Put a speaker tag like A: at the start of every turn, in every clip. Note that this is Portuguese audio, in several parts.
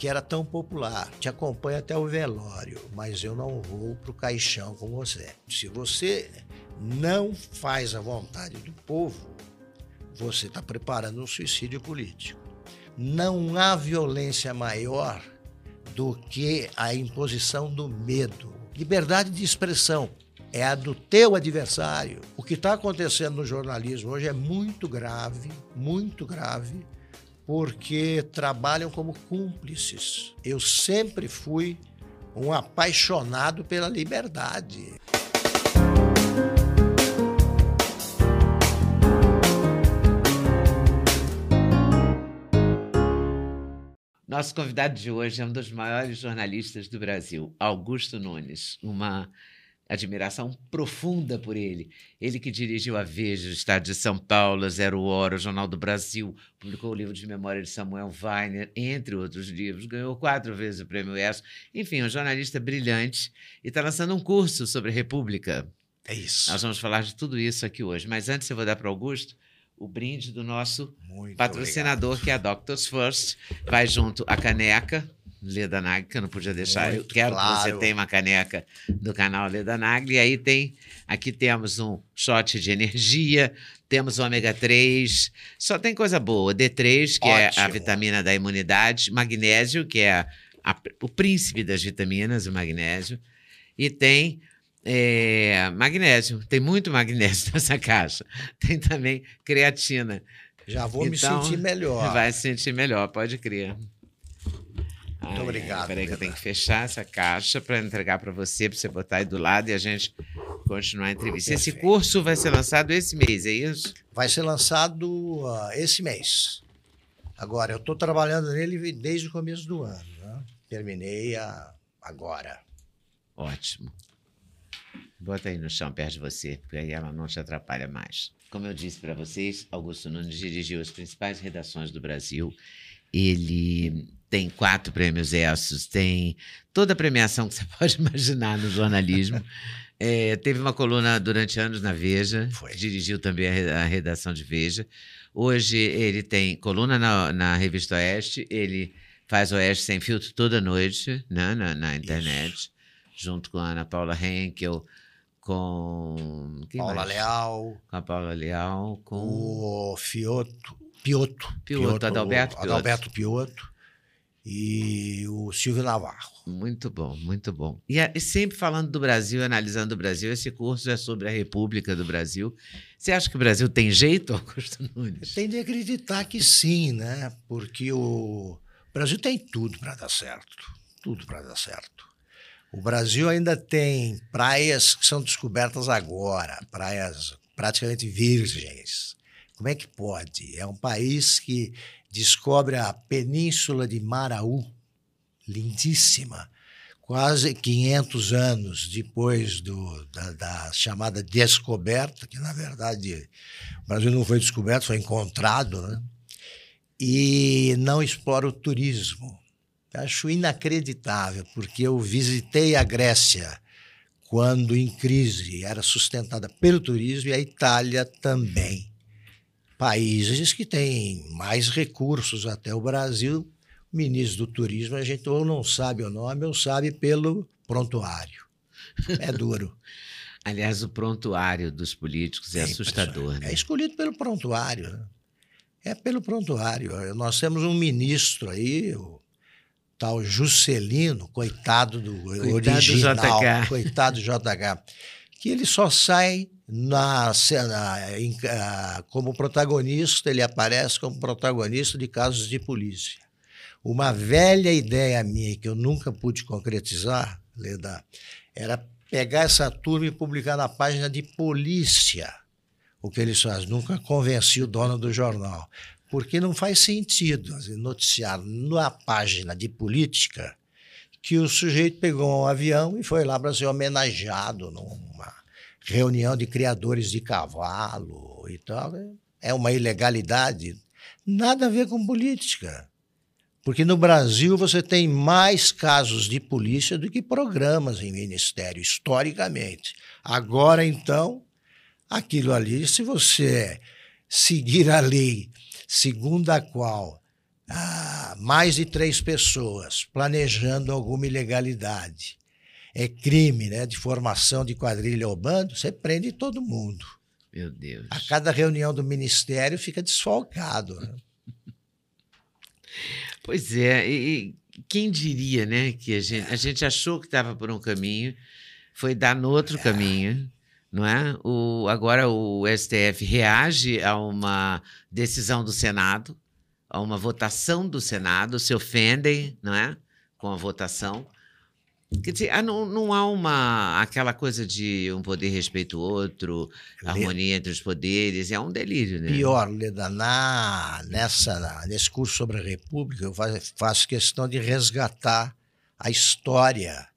A: que era tão popular. Te acompanho até o velório, mas eu não vou para o caixão com você. Se você não faz a vontade do povo, você está preparando um suicídio político. Não há violência maior do que a imposição do medo. Liberdade de expressão é a do teu adversário. O que está acontecendo no jornalismo hoje é muito grave, muito grave porque trabalham como cúmplices. Eu sempre fui um apaixonado pela liberdade.
B: Nosso convidado de hoje é um dos maiores jornalistas do Brasil, Augusto Nunes, uma admiração profunda por ele. Ele que dirigiu a Veja, o Estado de São Paulo, Zero Hora, o Jornal do Brasil, publicou o livro de memória de Samuel Weiner, entre outros livros, ganhou quatro vezes o prêmio ESSO. Enfim, um jornalista brilhante e está lançando um curso sobre República.
A: É isso.
B: Nós vamos falar de tudo isso aqui hoje. Mas antes eu vou dar para Augusto o brinde do nosso
A: Muito
B: patrocinador,
A: obrigado.
B: que é a Doctors First. Vai junto a caneca Leda Nagli, que eu não podia deixar.
A: Muito
B: eu quero que você
A: claro.
B: tenha uma caneca do canal Leda Nagli. E aí tem, aqui temos um shot de energia, temos o ômega 3, só tem coisa boa. D3, que é a
A: Ótimo.
B: vitamina da imunidade, magnésio, que é a- a- o príncipe das vitaminas, o magnésio. E tem é, magnésio, tem muito magnésio nessa caixa. Tem também creatina.
A: Já vou
B: Então,
A: me sentir melhor.
B: Vai se sentir melhor, pode crer. Muito
A: obrigado,
B: Peraí que eu tenho que fechar essa caixa para entregar para você, para você botar aí do lado e a gente continuar a entrevista. Esse
A: Perfeito.
B: curso vai ser lançado esse mês, é isso?
A: Vai ser lançado ah, esse mês. Agora, eu estou trabalhando nele desde o começo do ano. né? Terminei a- agora.
B: Ótimo. Bota aí no chão perto de você, porque aí ela não te atrapalha mais. Como eu disse para vocês, Augusto Nunes dirigiu as principais redações do Brasil. Ele tem quatro prêmios ESSOS, tem toda a premiação que você pode imaginar no jornalismo. É, teve uma coluna durante anos na Veja,
A: Foi.
B: dirigiu também a, re- a redação de Veja. Hoje ele tem coluna na, na Revista Oeste, ele faz Oeste Sem Filtro toda noite né, na, na internet, junto com a Ana Paula Henkel, com. quem
A: Paula
B: mais?
A: Leal,
B: Com a Paula Leal, com.
A: o Fioto, Pioto.
B: Pioto, Adalberto
A: o
B: Pioto.
A: Adalberto Pioto e o Silvio Navarro.
B: Muito bom, muito bom. E, e sempre falando do Brasil, analisando o Brasil, esse curso é sobre a República do Brasil. Você acha que o Brasil tem jeito, Augusto Nunes?
A: Tem de acreditar que sim, né? Porque o Brasil tem tudo para dar certo. Tudo para dar certo. O Brasil ainda tem praias que são descobertas agora, praias praticamente virgens. Como é que pode? É um país que descobre a península de Maraú, lindíssima, quase 500 anos depois do, da, da chamada descoberta, que na verdade o Brasil não foi descoberto, foi encontrado, né? E não explora o turismo. Acho inacreditável, porque eu visitei a Grécia quando em crise, era sustentada pelo turismo e a Itália também. Países que têm mais recursos até o Brasil. O ministro do turismo, a gente ou não sabe o nome ou sabe pelo prontuário. É duro.
B: Aliás, o prontuário dos políticos é,
A: É
B: assustador.
A: É
B: Né?
A: escolhido pelo prontuário. Né? É pelo prontuário. Nós temos um ministro aí, o tal Juscelino, coitado do
B: Coitado do
A: original,
B: JK.
A: coitado do JH, que ele só sai na cena em- ah, como protagonista, ele aparece como protagonista de casos de polícia. Uma velha ideia minha que eu nunca pude concretizar, Leda, era pegar essa turma e publicar na página de polícia o que eles fazem. Nunca convenci o dono do jornal. Porque não faz sentido assim, noticiar na página de política que o sujeito pegou um avião e foi lá para ser homenageado numa reunião de criadores de cavalo e tal. É uma ilegalidade. Nada a ver com política. Porque no Brasil você tem mais casos de polícia do que programas em ministério, historicamente. Agora, então, aquilo ali, se você seguir a lei segundo a qual ah, mais de três pessoas planejando alguma ilegalidade é crime né, de formação de quadrilha ou bando, você prende todo mundo.
B: Meu Deus.
A: A cada reunião do ministério fica desfalcado. Né?
B: Pois é, e, quem diria, né, que a gente, a gente achou que estava por um caminho, foi dar no outro é. caminho, não é? O, agora o STF reage a uma decisão do Senado, a uma votação do Senado, se ofendem, não é, com a votação. Quer dizer, ah, não, não há uma aquela coisa de um poder respeita o outro, harmonia entre os poderes, é um delírio, né?
A: Pior, Leda, na, nessa, nesse curso sobre a República, eu faço, faço questão de resgatar a história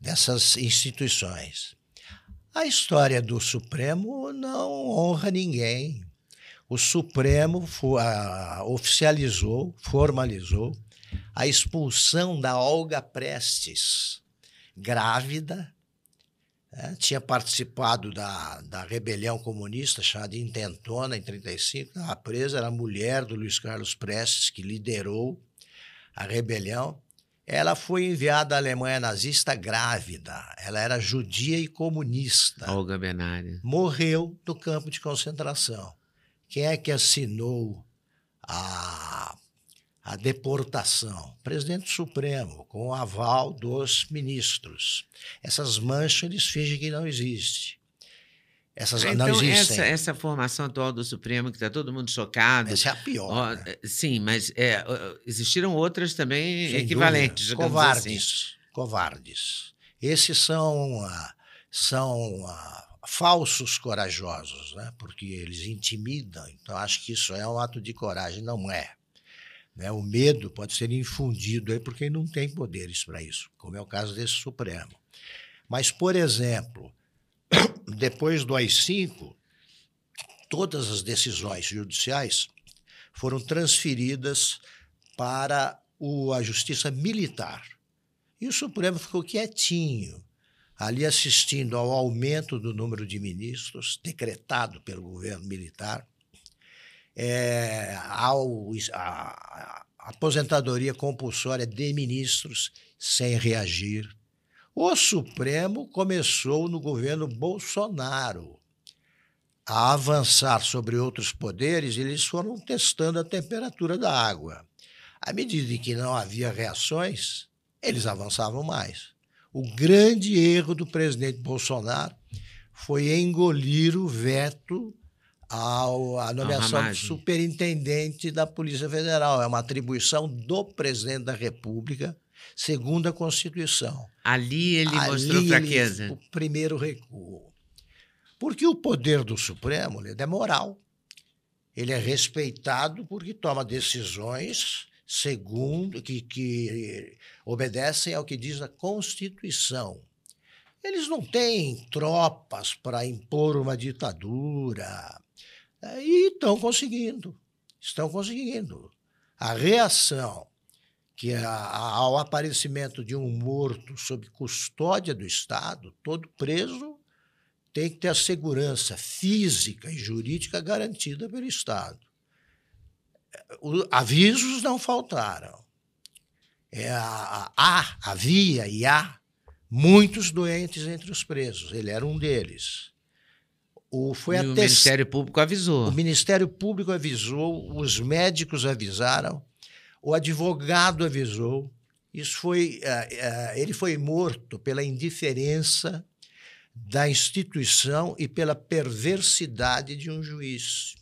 A: dessas instituições. A história do Supremo não honra ninguém. O Supremo oficializou, formalizou a expulsão da Olga Prestes grávida, né? tinha participado da, da rebelião comunista chamada Intentona, em 1935, estava presa, era a mulher do Luiz Carlos Prestes, que liderou a rebelião. Ela foi enviada à Alemanha nazista grávida. Ela era judia e comunista.
B: Olga Benari.
A: Morreu no campo de concentração. Quem é que assinou a a deportação. Presidente Supremo, com o aval dos ministros. Essas manchas eles fingem que não existe. Essas
B: então,
A: não existem.
B: Essa, essa formação atual do Supremo, que está todo mundo chocado.
A: Essa é a pior.
B: né? Sim, mas é, existiram outras também Sem equivalentes.
A: Dúvida. Covardes. Assim. Covardes. Esses são, uh, são uh, falsos corajosos, né? porque eles intimidam. Então, acho que isso é um ato de coragem. Não é. Né? O medo pode ser infundido aí por quem não tem poderes para isso, como é o caso desse Supremo. Mas, por exemplo, depois do AI-5, todas as decisões judiciais foram transferidas para o, a Justiça Militar. E o Supremo ficou quietinho, ali assistindo ao aumento do número de ministros decretado pelo governo militar é, ao, a, a aposentadoria compulsória de ministros sem reagir. O Supremo começou no governo Bolsonaro a avançar sobre outros poderes, eles foram testando a temperatura da água. À medida que não havia reações, eles avançavam mais. O grande erro do presidente Bolsonaro foi engolir o veto ao, a nomeação do superintendente da Polícia Federal. É uma atribuição do presidente da República, segundo a Constituição.
B: Ali ele Ali mostrou fraqueza.
A: Ele, o primeiro recuo. Porque o poder do Supremo é moral. Ele é respeitado porque toma decisões segundo que, que obedecem ao que diz a Constituição. Eles não têm tropas para impor uma ditadura, e estão conseguindo. Estão conseguindo. A reação que é ao aparecimento de um morto sob custódia do Estado, todo preso tem que ter a segurança física e jurídica garantida pelo Estado. O, avisos não faltaram. É, há, havia e há muitos doentes entre os presos. Ele era um deles.
B: O, foi e o Ministério Público avisou.
A: O Ministério Público avisou, os médicos avisaram, o advogado avisou. Isso foi, uh, uh, ele foi morto pela indiferença da instituição e pela perversidade de um juiz.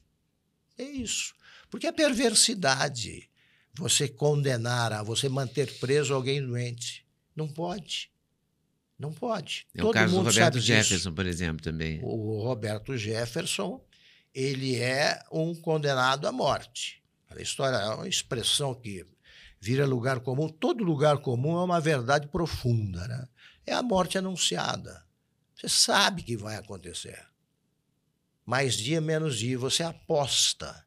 A: É isso. Porque a perversidade, você condenar, você manter preso alguém doente, não pode. Não pode.
B: É o caso do Roberto Jefferson, disso. por exemplo, também.
A: O Roberto Jefferson, ele é um condenado à morte. A história é uma expressão que vira lugar comum. Todo lugar comum é uma verdade profunda, né? É a morte anunciada. Você sabe que vai acontecer. Mais dia, menos dia, você aposta,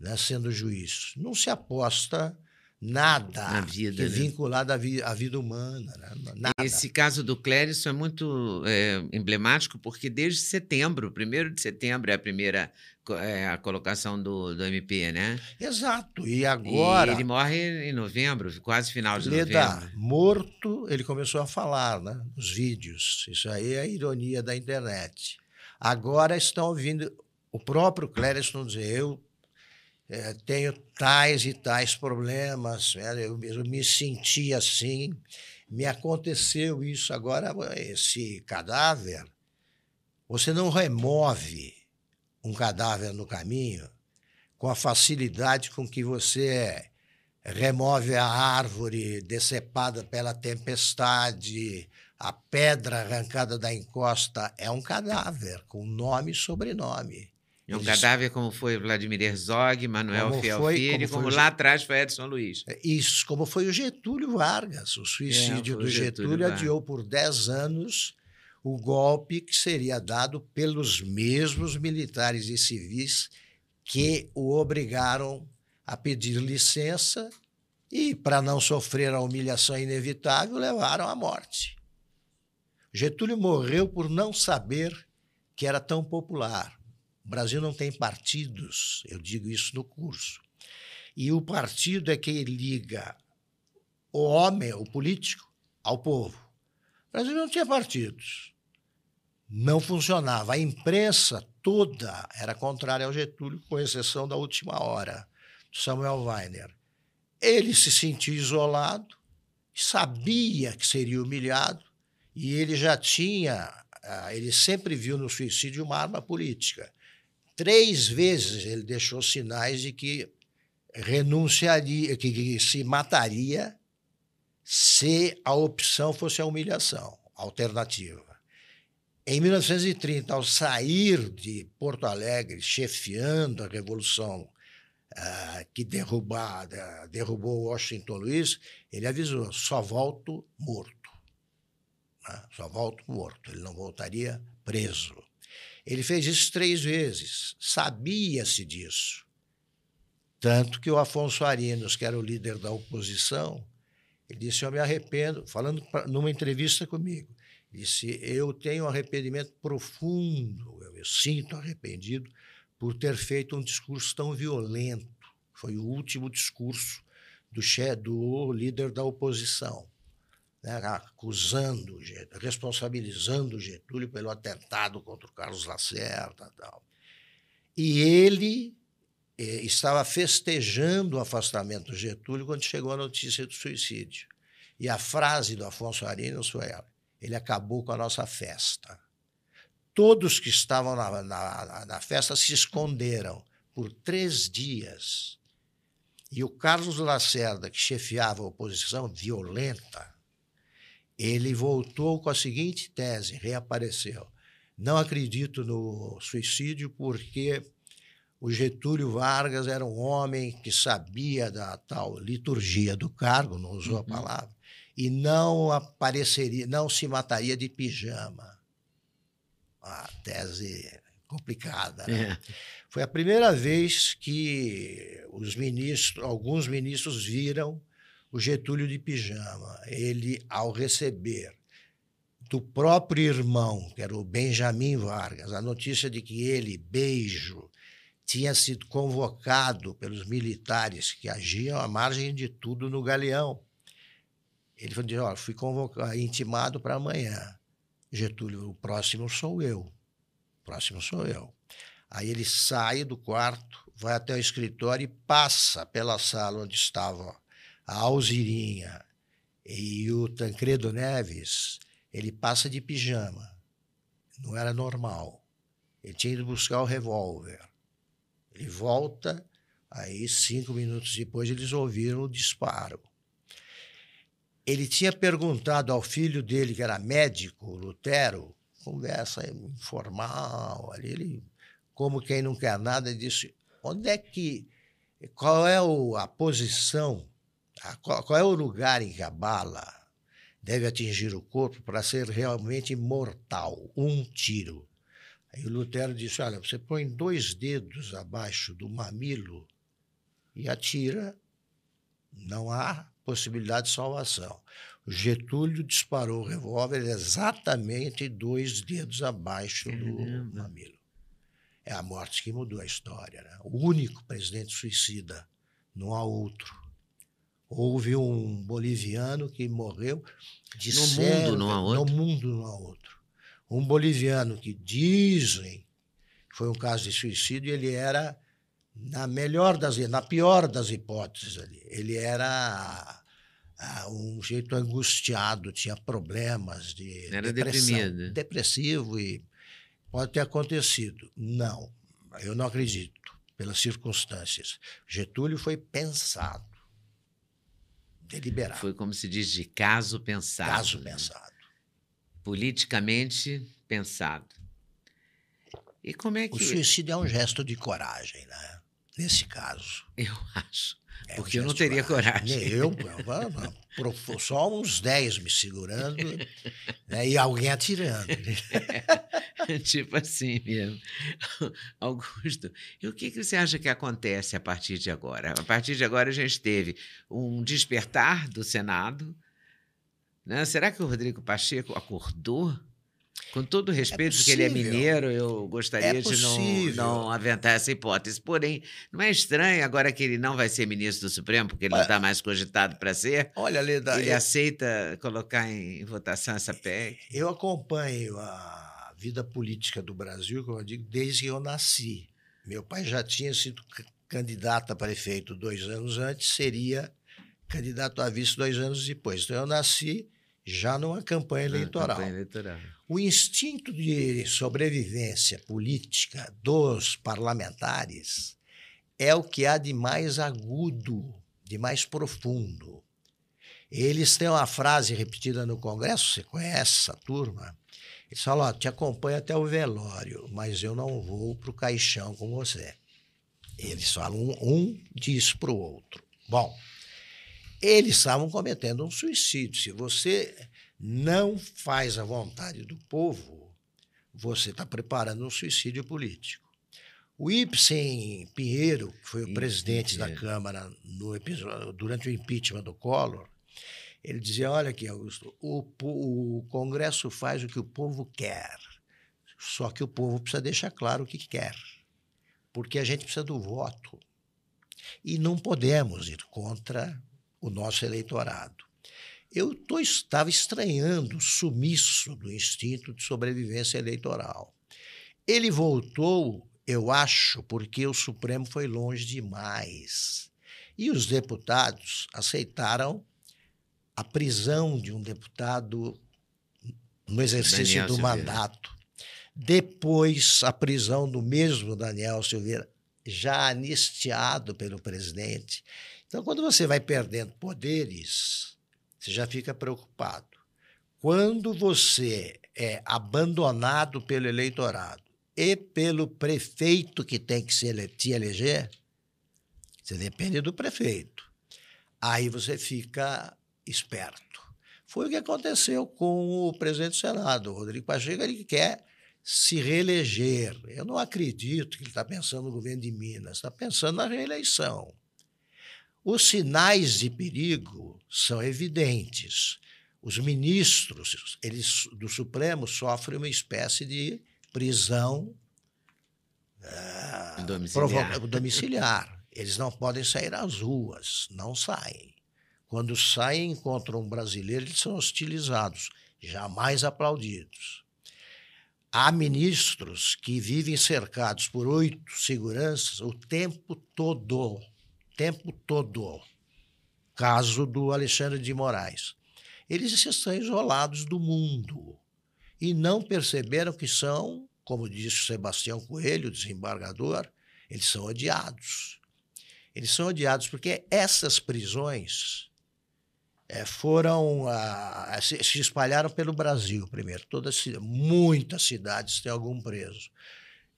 A: né, sendo juiz. Não se aposta nada
B: Na vida, né?
A: vinculado à, vi- à vida humana. Né?
B: Esse caso do Clérison é muito é, emblemático, porque desde setembro, 1 de setembro, é a primeira é, a colocação do, do MP, né?
A: Exato. E agora,
B: E ele morre em novembro, quase final de
A: Leda,
B: novembro.
A: morto, ele começou a falar, né? Nos vídeos. Isso aí é a ironia da internet. Agora estão ouvindo o próprio Clériston dizer: eu eh, tenho tais e tais problemas, né? eu, eu me senti assim, me aconteceu isso. Agora, esse cadáver, você não remove um cadáver no caminho com a facilidade com que você remove a árvore decepada pela tempestade, a pedra arrancada da encosta, é um cadáver com nome e sobrenome.
B: É um
A: Eles-
B: cadáver como foi Vladimir Herzog, Manuel
A: Como
B: Fiel
A: foi-
B: Filho,
A: como
B: como, lá atrás foi Edson Luiz.
A: Isso, como foi o Getúlio Vargas. O suicídio
B: o
A: do
B: Getúlio
A: Getúlio adiou por 10 anos o golpe que seria dado pelos mesmos militares e civis que o obrigaram a pedir licença e, para não sofrer a humilhação inevitável, levaram à morte. Getúlio morreu por não saber que era tão popular. O Brasil não tem partidos, eu digo isso no curso. E o partido é que liga o homem, o político, ao povo. O Brasil não tinha partidos. Não funcionava. A imprensa toda era contrária ao Getúlio, com exceção da última hora, do Samuel Weiner. Ele se sentia isolado, sabia que seria humilhado, e ele já tinha, ah, ele sempre viu no suicídio uma arma política. Três vezes ele deixou sinais de que renunciaria, que, que se mataria se a opção fosse a humilhação, a alternativa. Em 1930, ao sair de Porto Alegre, chefiando a revolução ah, que derrubada, derrubou Washington Luiz, ele avisou: só volto morto. né? Só volto morto. Ele não voltaria preso. Ele fez isso três vezes. Sabia-se disso. Tanto que o Afonso Arinos, que era o líder da oposição, ele disse: Eu me arrependo, falando pra, numa entrevista comigo. Disse: Eu tenho um arrependimento profundo, eu me sinto arrependido por ter feito um discurso tão violento. Foi o último discurso do, che, do líder da oposição, né, acusando, responsabilizando Getúlio pelo atentado contra o Carlos Lacerda. Tal. E ele eh, estava festejando o afastamento do Getúlio quando chegou a notícia do suicídio. E a frase do Afonso Arinos foi ela: ele acabou com a nossa festa. Todos que estavam na, na, na festa se esconderam por três dias. E o Carlos Lacerda, que chefiava a oposição violenta, ele voltou com a seguinte tese, reapareceu. Não acredito no suicídio porque o Getúlio Vargas era um homem que sabia da tal liturgia do cargo, não usou a palavra, e não apareceria, não se mataria de pijama. A tese complicada. Né?
B: É.
A: Foi a primeira vez que os ministros, alguns ministros viram o Getúlio de pijama. Ele, ao receber do próprio irmão, que era o Benjamin Vargas, a notícia de que ele, beijo, tinha sido convocado pelos militares que agiam à margem de tudo no galeão. Ele falou: olha, fui convocado, intimado para amanhã. Getúlio, o próximo sou eu. O próximo sou eu. Aí ele sai do quarto, vai até o escritório e passa pela sala onde estava a Alzirinha e o Tancredo Neves. Ele passa de pijama. Não era normal. Ele tinha ido buscar o revólver. Ele volta, aí cinco minutos depois eles ouviram o disparo. Ele tinha perguntado ao filho dele, que era médico, Lutero, conversa informal, ali ele, como quem não quer nada, disse: onde é que. Qual é a posição qual, qual é o lugar em que a bala deve atingir o corpo para ser realmente mortal? Um tiro. Aí o Lutero disse: olha, você põe dois dedos abaixo do mamilo e atira, não há possibilidade de salvação. O Getúlio disparou o revólver exatamente dois dedos abaixo do mamilo. É a morte que mudou a história. Né? O único presidente suicida, não há outro. Houve um boliviano que morreu de
B: No mundo não há outro?
A: No mundo não há outro. Um boliviano que dizem que foi um caso de suicídio, ele era na melhor das, na pior das hipóteses ali. Ele era ah, um jeito angustiado, tinha problemas de
B: Era deprimido.
A: depressivo e pode ter acontecido. Não, eu não acredito pelas circunstâncias. Getúlio foi pensado, deliberado,
B: Foi como se diz de caso pensado.
A: caso
B: né?
A: pensado.
B: Politicamente pensado. E como é
A: O
B: que.
A: suicídio é um gesto de coragem, né? Nesse caso.
B: Eu acho.
A: É
B: Porque eu não teria coragem.
A: Nem Eu, só uns 10 me segurando né, e alguém atirando.
B: tipo assim mesmo. Augusto, e o que, que você acha que acontece a partir de agora? A partir de agora a gente teve um despertar do Senado. Né? Será que o Rodrigo Pacheco acordou? Com todo o respeito de que ele é mineiro, eu gostaria
A: É
B: de não, não aventar essa hipótese. Porém, não é estranho agora que ele não vai ser ministro do Supremo, porque ele não está mais cogitado para ser?
A: Olha, Leda,
B: Ele
A: eu,
B: aceita colocar em votação essa PEC?
A: eu acompanho a vida política do Brasil, como eu digo, desde que eu nasci. Meu pai já tinha sido candidato a prefeito dois anos antes, seria candidato a vice dois anos depois. Então, eu nasci já numa campanha eleitoral.
B: Campanha eleitoral.
A: O instinto de sobrevivência política dos parlamentares é o que há de mais agudo, de mais profundo. Eles têm uma frase repetida no Congresso, você conhece essa turma? Eles falam: te acompanho até o velório, mas eu não vou para o caixão com você. Eles falam, um, um diz para o outro. Bom, eles estavam cometendo um suicídio. Se você não faz a vontade do povo, você está preparando um suicídio político. O Ibsen Pinheiro, que foi o
B: Ibsen
A: presidente da. Câmara episódio, durante o impeachment do Collor, ele dizia: olha aqui, Augusto, o, o Congresso faz o que o povo quer, só que o povo precisa deixar claro o que quer, porque a gente precisa do voto. E não podemos ir contra o nosso eleitorado. Eu tô, estava estranhando o sumiço do instinto de sobrevivência eleitoral. Ele voltou, eu acho, porque o Supremo foi longe demais. E os deputados aceitaram a prisão de um deputado no exercício
B: Daniel
A: do
B: Silveira.
A: mandato. Depois, a prisão do mesmo Daniel Silveira, já anistiado pelo presidente. Então, quando você vai perdendo poderes, você já fica preocupado. Quando você é abandonado pelo eleitorado e pelo prefeito que tem que se ele- te eleger, você depende do prefeito. Aí você fica esperto. Foi o que aconteceu com o presidente do Senado, Rodrigo Pacheco, ele quer se reeleger. Eu não acredito que ele está pensando no governo de Minas, está pensando na reeleição. Os sinais de perigo são evidentes. Os ministros eles, do Supremo sofrem uma espécie de prisão ah,
B: Domiciliar.
A: domiciliar. Eles não podem sair às ruas, não saem. Quando saem e encontram um brasileiro, eles são hostilizados, jamais aplaudidos. Há ministros que vivem cercados por oito seguranças o tempo todo. Tempo todo. Caso do Alexandre de Moraes. Eles estão isolados do mundo e não perceberam que são, como disse o Sebastião Coelho, desembargador, eles são odiados. Eles são odiados porque essas prisões eh, foram ah, se, se espalharam pelo Brasil primeiro. Todas, muitas cidades têm algum preso.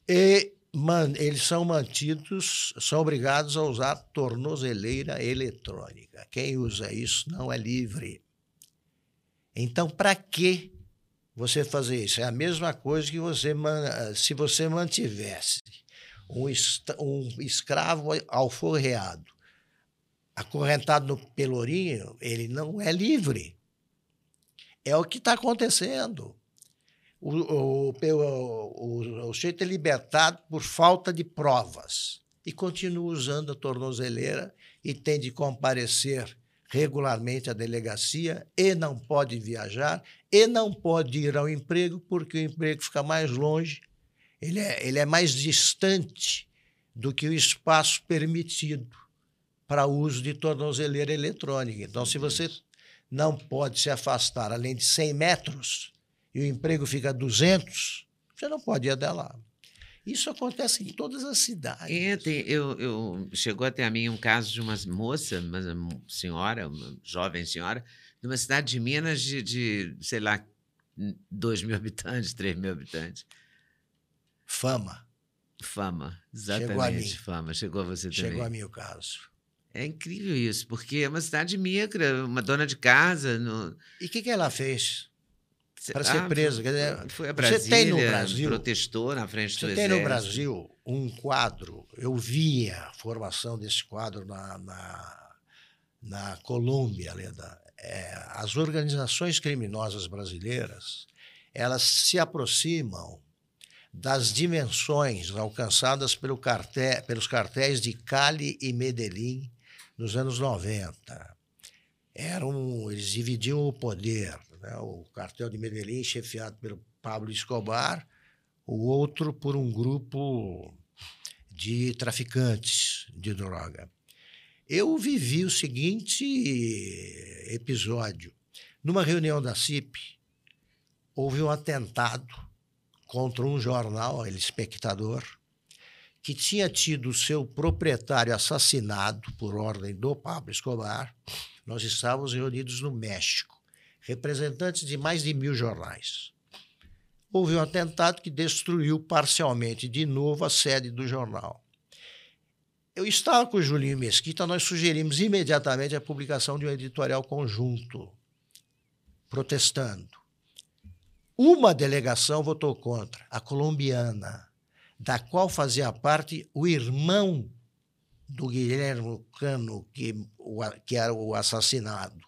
A: E man, eles são mantidos, são obrigados a usar tornozeleira eletrônica. Quem usa isso não é livre. Então, para que você fazer isso? É a mesma coisa que você se você mantivesse um, um escravo alforreado, acorrentado no pelourinho, ele não é livre. É o que está acontecendo. O, o, o, sujeito é libertado por falta de provas e continua usando a tornozeleira e tem de comparecer regularmente à delegacia e não pode viajar e não pode ir ao emprego porque o emprego fica mais longe, ele é, ele é mais distante do que o espaço permitido para uso de tornozeleira eletrônica. Então, se você não pode se afastar além de 100 metros e o emprego fica a 200, você não pode ir até lá. Isso acontece em todas as cidades.
B: É, tem, eu, eu, chegou até a mim um caso de uma moça, uma senhora, uma jovem senhora, de uma cidade de Minas de, de sei lá, 2 mil habitantes, 3 mil habitantes.
A: Fama.
B: Fama, exatamente. Chegou a mim. Fama, chegou a você
A: também.
B: Chegou
A: a mim o caso.
B: É incrível isso, porque é uma cidade micra, uma dona de casa. No...
A: E o que, que ela fez? Para ser ah, preso. Quer dizer,
B: foi a Brasília, você tem no Brasil, protestou na frente do
A: Você tem no Brasil um quadro, eu via a formação desse quadro na, na, na Colômbia, Leda. É, as organizações criminosas brasileiras, elas se aproximam das dimensões alcançadas pelo cartel, pelos cartéis de Cali e Medellín nos anos 90. Eram, eles dividiam o poder né? o cartel de Medellín, chefiado pelo Pablo Escobar, o outro por um grupo de traficantes de droga. Eu vivi o seguinte episódio. Numa reunião da CIP, houve um atentado contra um jornal, El Espectador, que tinha tido seu proprietário assassinado por ordem do Pablo Escobar. Nós estávamos reunidos no México representantes de mais de mil jornais. Houve um atentado que destruiu parcialmente de novo a sede do jornal. Eu estava com o Julinho Mesquita, nós sugerimos imediatamente a publicação de um editorial conjunto, protestando. Uma delegação votou contra, a colombiana, da qual fazia parte o irmão do Guilherme Cano, que, que era o assassinado.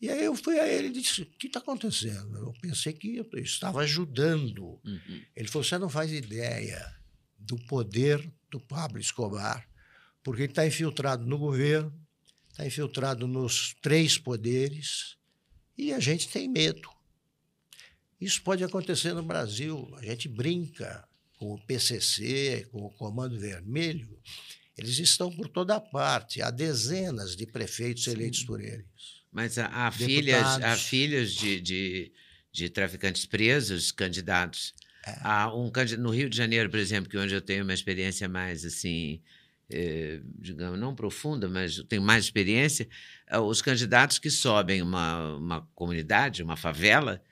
A: E aí eu fui a ele e disse: O que está acontecendo? Eu pensei que eu estava ajudando. Uhum. Ele falou: Você não faz ideia do poder do Pablo Escobar, porque ele está infiltrado no governo, está infiltrado nos três poderes, e a gente tem medo. Isso pode acontecer no Brasil. A gente brinca com o PCC, com o Comando Vermelho. Eles estão por toda parte. Há dezenas de prefeitos Sim. eleitos por eles.
B: Mas há, filhas, há filhos de, de, de traficantes presos, candidatos. É. Há um no Rio de Janeiro, por exemplo, que é onde eu tenho uma experiência mais assim, eh, digamos, não profunda, mas tenho mais experiência, os candidatos que sobem uma, uma comunidade, uma favela,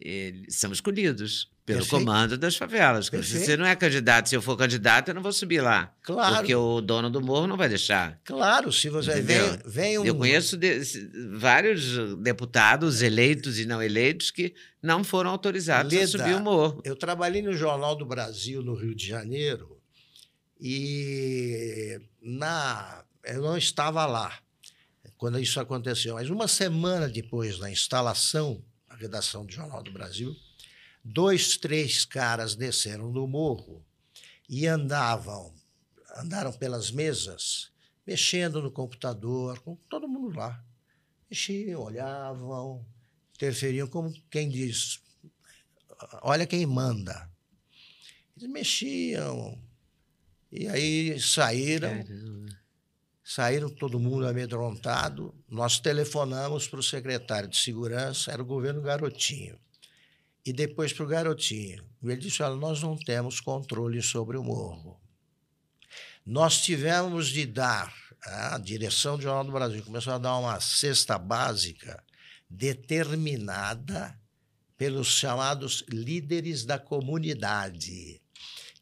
B: eles são escolhidos pelo Perfeito. comando das favelas. Perfeito. Se você não é candidato, se eu for candidato, eu não vou subir lá. Claro. Porque o dono do morro não vai deixar.
A: Claro, se você vem, vem um...
B: Eu conheço de, vários deputados eleitos e não eleitos que não foram autorizados Leda, a subir o morro.
A: Eu trabalhei no Jornal do Brasil, no Rio de Janeiro, e na eu não estava lá quando isso aconteceu, mas uma semana depois da instalação redação do Jornal do Brasil, dois, três caras desceram do morro e andavam, andaram pelas mesas, mexendo no computador, com todo mundo lá. Mexiam, olhavam, interferiam, como quem diz, olha quem manda. Eles mexiam, e aí saíram. Caramba. Saíram todo mundo amedrontado. Nós telefonamos para o secretário de segurança, era o governo Garotinho e depois para o garotinho. Ele disse: Olha, nós não temos controle sobre o morro. Nós tivemos de dar, a direção do Jornal do Brasil começou a dar uma cesta básica determinada pelos chamados líderes da comunidade,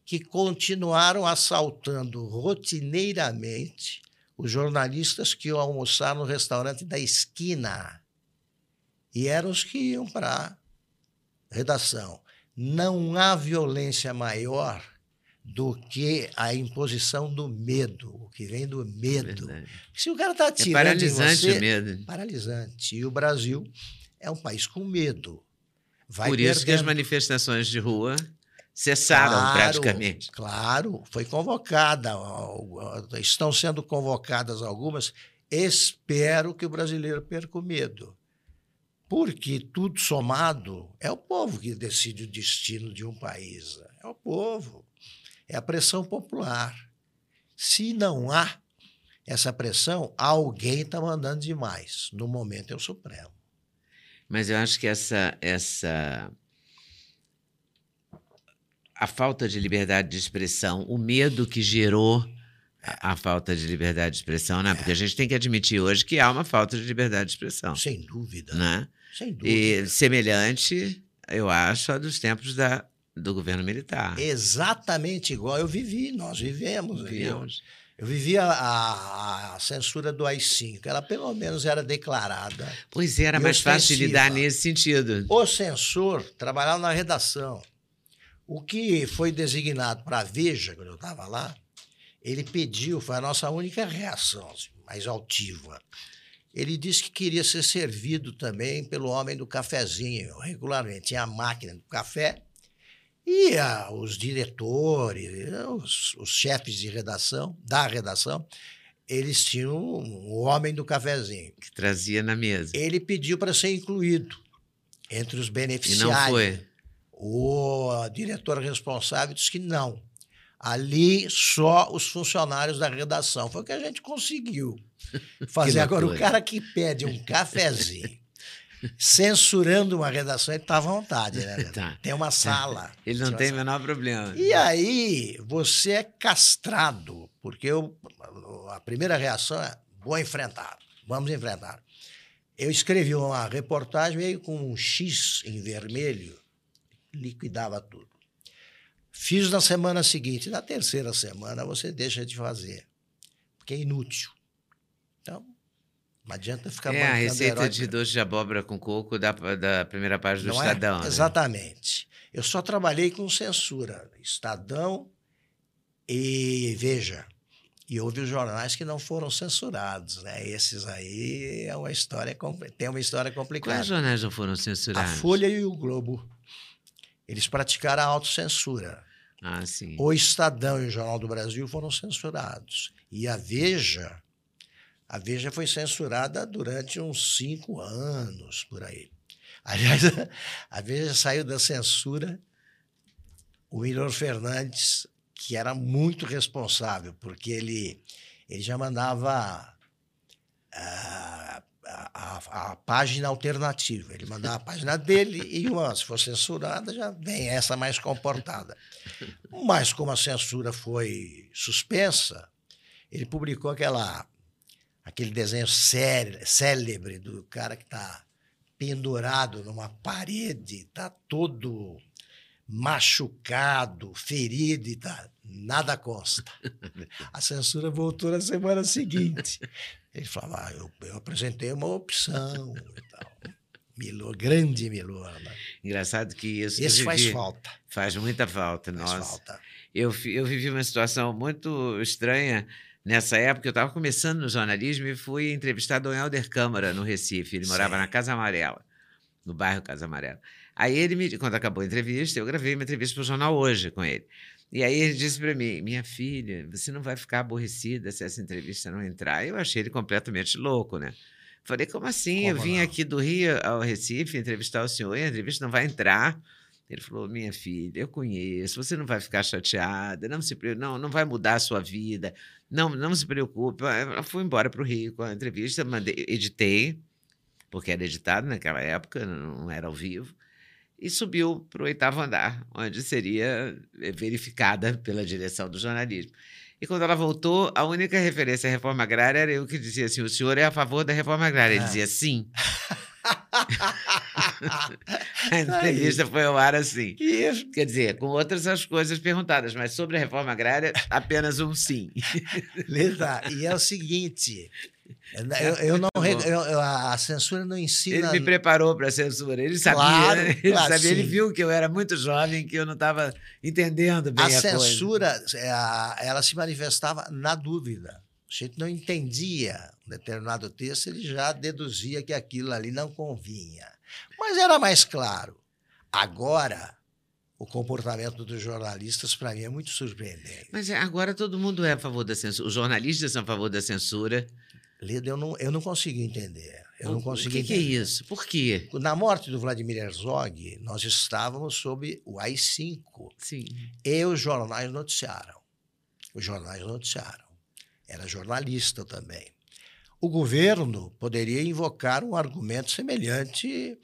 A: que continuaram assaltando rotineiramente os jornalistas que iam almoçar no restaurante da esquina. E eram os que iam para a redação. Não há violência maior do que a imposição do medo, o que vem do medo.
B: Verdade.
A: Se o cara está
B: É
A: atirando em
B: paralisante
A: você,
B: o medo.
A: paralisante. E o Brasil é um país com medo. Vai
B: Por isso que as
A: perdendo.
B: manifestações de rua cessaram
A: Claro,
B: praticamente.
A: Claro, foi convocada, estão sendo convocadas algumas. Espero que o brasileiro perca o medo. Porque tudo somado é o povo que decide o destino de um país. É o povo. É a pressão popular. Se não há essa pressão, alguém está mandando demais. No momento é o Supremo.
B: Mas eu acho que essa, essa. A falta de liberdade de expressão, o medo que gerou a, a falta de liberdade de expressão, né? Porque a gente tem que admitir hoje que há uma falta de liberdade de expressão.
A: Sem dúvida.
B: Né?
A: Sem dúvida.
B: E semelhante, eu acho, a dos tempos da, do governo militar.
A: Exatamente igual eu vivi, nós vivemos. entendeu?
B: Vimos.
A: Eu vivi a, a- censura do AI-5, ela pelo menos era declarada.
B: Pois era mais fácil de lidar nesse sentido.
A: O censor trabalhava na redação. O que foi designado para a Veja, quando eu estava lá, ele pediu, foi a nossa única reação, assim, mais altiva. Ele disse que queria ser servido também pelo homem do cafezinho, regularmente. Tinha a máquina do café e ah, os diretores, os, os chefes de redação, da redação, eles tinham o homem do cafezinho.
B: Que trazia na mesa.
A: Ele pediu para ser incluído entre os
B: E
A: beneficiários.
B: não foi.
A: O diretor responsável disse que não. Ali só os funcionários da redação. Foi o que a gente conseguiu fazer. Agora, o cara que pede um cafezinho censurando uma redação, ele está à vontade, né?
B: Tá.
A: Tem uma sala.
B: Ele não tem o menor problema.
A: e aí você é castrado, porque eu- a primeira reação é vou enfrentar, vamos enfrentar. Eu escrevi uma reportagem meio com um X em vermelho, liquidava tudo. Fiz na semana seguinte, na terceira semana você deixa de fazer, porque é inútil. Então, não adianta ficar
B: É a receita
A: herói
B: de doce de abóbora com coco da, da primeira página do
A: é?
B: Estadão. né?
A: Exatamente. Eu só trabalhei com censura. Estadão e Veja. E houve os jornais que não foram censurados, né? Esses aí é uma história tem uma história complicada.
B: Quais jornais não foram
A: A
B: censurados?
A: Folha e o Globo. Eles praticaram a autocensura.
B: Ah, sim.
A: O Estadão e o Jornal do Brasil foram censurados. E a Veja, a Veja foi censurada durante uns cinco anos, por aí. Aliás, a Veja saiu da censura, o Milor Fernandes, que era muito responsável, porque ele, ele já mandava ah, a, a- a página alternativa. Ele mandava a página dele e uma, se for censurada, já vem essa mais comportada. Mas como a censura foi suspensa, ele publicou aquela, aquele desenho cé- célebre do cara que está pendurado numa parede, está todo machucado, ferido e tá, nada consta. A censura voltou na semana seguinte. Ele falava, ah, eu, eu apresentei uma opção e tal. Milor, grande Milor. Né?
B: Engraçado que isso. Eu
A: faz falta.
B: Faz muita falta,
A: Faz
B: nossa.
A: falta.
B: Eu, eu vivi uma situação muito estranha nessa época. Eu estava começando no jornalismo e fui entrevistar Dom Helder Câmara, no Recife. Ele morava
A: Sim.
B: na Casa Amarela, no bairro Casa Amarela. Aí ele me, quando acabou a entrevista, eu gravei uma entrevista para o jornal hoje com ele. E aí ele disse para mim: Minha filha, você não vai ficar aborrecida se essa entrevista não entrar. Eu achei ele completamente louco, né? Falei: Como assim? eu
A: Como
B: vim
A: não?
B: aqui do Rio ao Recife entrevistar o senhor e a entrevista não vai entrar. Ele falou: Minha filha, eu conheço, você não vai ficar chateada, não, se, não, não vai mudar a sua vida, não, não se preocupe. Eu fui embora para o Rio com a entrevista, mandei, editei, porque era editado naquela época, não era ao vivo, e subiu para o oitavo andar, onde seria eh, verificada pela direção do jornalismo. E quando ela voltou, a única referência à reforma agrária era eu que dizia assim: o senhor é a favor da reforma agrária? Ele
A: Ah.
B: dizia sim. A entrevista foi ao ar assim.
A: Isso.
B: Quer dizer, com outras as coisas perguntadas, mas sobre a reforma agrária, apenas um sim.
A: Leda, e é o seguinte. Eu, eu não,
B: Muito bom.
A: eu- eu- a censura não
B: Ele
A: ensina.
B: me preparou para a censura. Ele sabia,
A: Claro,
B: né? ele,
A: claro,
B: sabia ele viu que eu era muito jovem, que eu não estava entendendo bem
A: a
B: a, coisa.
A: censura, é, a- ela se manifestava na dúvida. A gente não entendia um determinado texto, ele já deduzia que aquilo ali não convinha. Mas era mais claro. Agora, o comportamento dos jornalistas, para mim, é muito surpreendente.
B: Mas é, agora todo mundo é a favor da censura. Os jornalistas são a favor da censura.
A: Leda, eu não, eu não consigo entender. Eu não
B: o
A: consigo
B: que, que é isso? Por quê?
A: Na morte do Vladimir Herzog, nós estávamos sob o AI-5
B: Sim.
A: e os jornais noticiaram. Os jornais noticiaram. Era jornalista também. O governo poderia invocar um argumento semelhante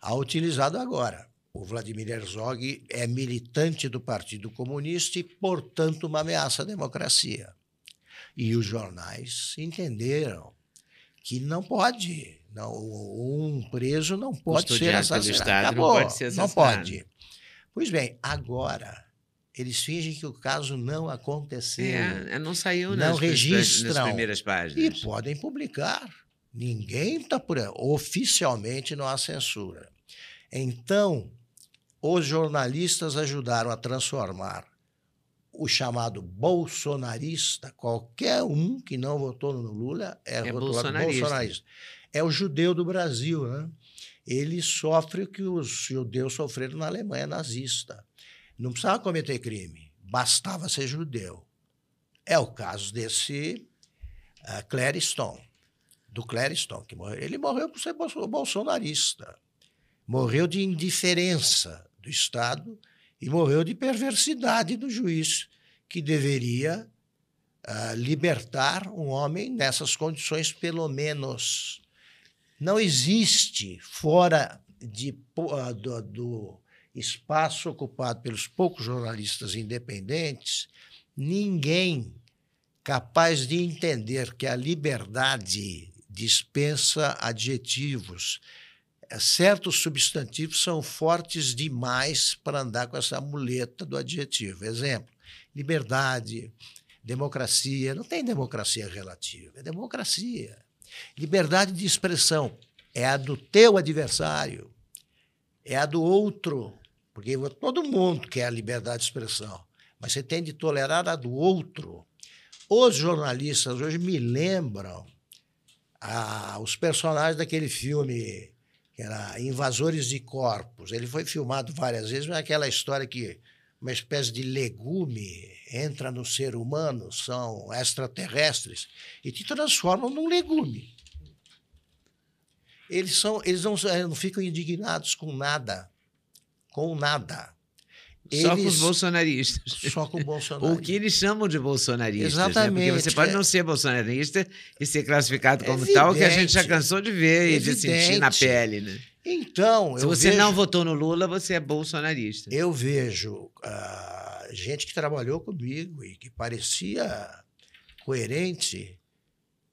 A: ao utilizado agora. O Vladimir Herzog é militante do Partido Comunista e, portanto, uma ameaça à democracia. E os jornais entenderam que não pode, não, um preso não pode ser assassinado.
B: Estado, não
A: Acabou,
B: pode ser
A: Não
B: assassinado.
A: pode. Pois bem, agora eles fingem que o caso não aconteceu
B: É, é, não saiu
A: Não
B: nas, principais- nas
A: registram.
B: primeiras
A: e
B: páginas.
A: podem publicar. Ninguém está por aí. Oficialmente não há censura. Então, os jornalistas ajudaram a transformar o chamado bolsonarista, qualquer um que não votou no Lula é,
B: É
A: rotulado
B: bolsonarista.
A: É o judeu do Brasil, né? Ele sofre o que os judeus sofreram na Alemanha nazista. Não precisava cometer crime, bastava ser judeu. É o caso desse uh, do Clary Stone, que morreu. Ele morreu por ser bolso- bolsonarista. Morreu de indiferença do Estado e morreu de perversidade do juiz, que deveria ah, libertar um homem nessas condições, pelo menos. Não existe, fora de, ah, do, do espaço ocupado pelos poucos jornalistas independentes, ninguém capaz de entender que a liberdade dispensa adjetivos. Eh, Certos substantivos são fortes demais para andar com essa muleta do adjetivo. Exemplo: liberdade, democracia. Não tem democracia relativa, é democracia. Liberdade de expressão é a do teu adversário, é a do outro, porque todo mundo quer a liberdade de expressão, mas você tem de tolerar a do outro. Os jornalistas hoje me lembram ah, os personagens daquele filme que era Invasores de Corpos. Ele foi filmado várias vezes, mas é aquela história que uma espécie de legume entra no ser humano, são extraterrestres, e te transformam num legume. Eles, são, eles não, não ficam indignados com nada. Com nada.
B: Só com os bolsonaristas.
A: Só com o Bolsonaro.
B: O que eles chamam de bolsonaristas. Né?
A: Exatamente,
B: Porque você pode
A: é.
B: não ser bolsonarista e ser classificado como tal, que a gente já
A: Evidente.
B: cansou de ver e de sentir na
A: Evidente.
B: pele. Né?
A: Então,
B: Se você
A: vejo,
B: não votou no Lula, você é bolsonarista.
A: eu vejo ah, gente que trabalhou comigo e que parecia coerente,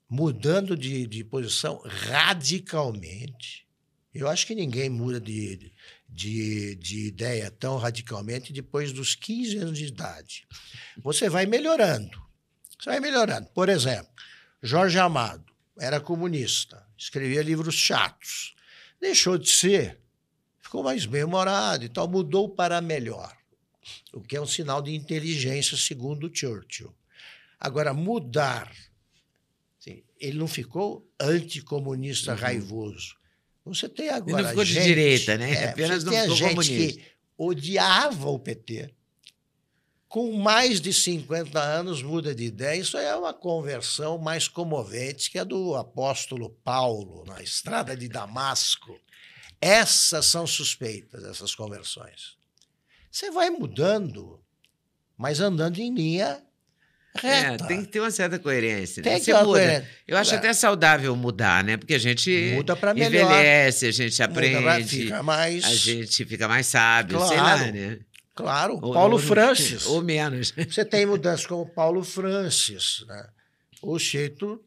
A: mudando de, de posição radicalmente. Eu acho que ninguém muda de, de, de ideia tão radicalmente depois dos 15 anos de idade. Você vai melhorando. Você vai melhorando. Por exemplo, Jorge Amado era comunista, escrevia livros chatos. Deixou de ser, ficou mais bem-humorado e tal, mudou para melhor, o que é um sinal de inteligência, segundo Churchill. Agora, mudar, ele não ficou anticomunista raivoso. Você tem agora.
B: Uhum. não ficou de
A: gente-
B: direita, né?
A: é,
B: Apenas não ficou
A: gente
B: comunista.
A: que odiava o PT. Com mais de 50 anos muda de ideia. Isso é uma conversão mais comovente que a do apóstolo Paulo na estrada de Damasco. Essas são suspeitas, essas conversões. Você vai mudando, mas andando em linha
B: É,
A: reta.
B: tem que ter uma certa coerência. né?
A: Tem que
B: Você
A: ter uma
B: muda.
A: coerência.
B: Eu acho
A: É.
B: até saudável mudar, né? Porque a gente
A: Muda para melhor.
B: envelhece, a gente
A: Muda,
B: aprende,
A: fica mais.
B: a gente fica mais sábio, sei
A: Claro.
B: lá, né?
A: Claro,
B: Ou-
A: Paulo
B: ou-
A: Francis.
B: Ou menos.
A: Você tem mudanças como Paulo Francis. Né? O Cheito,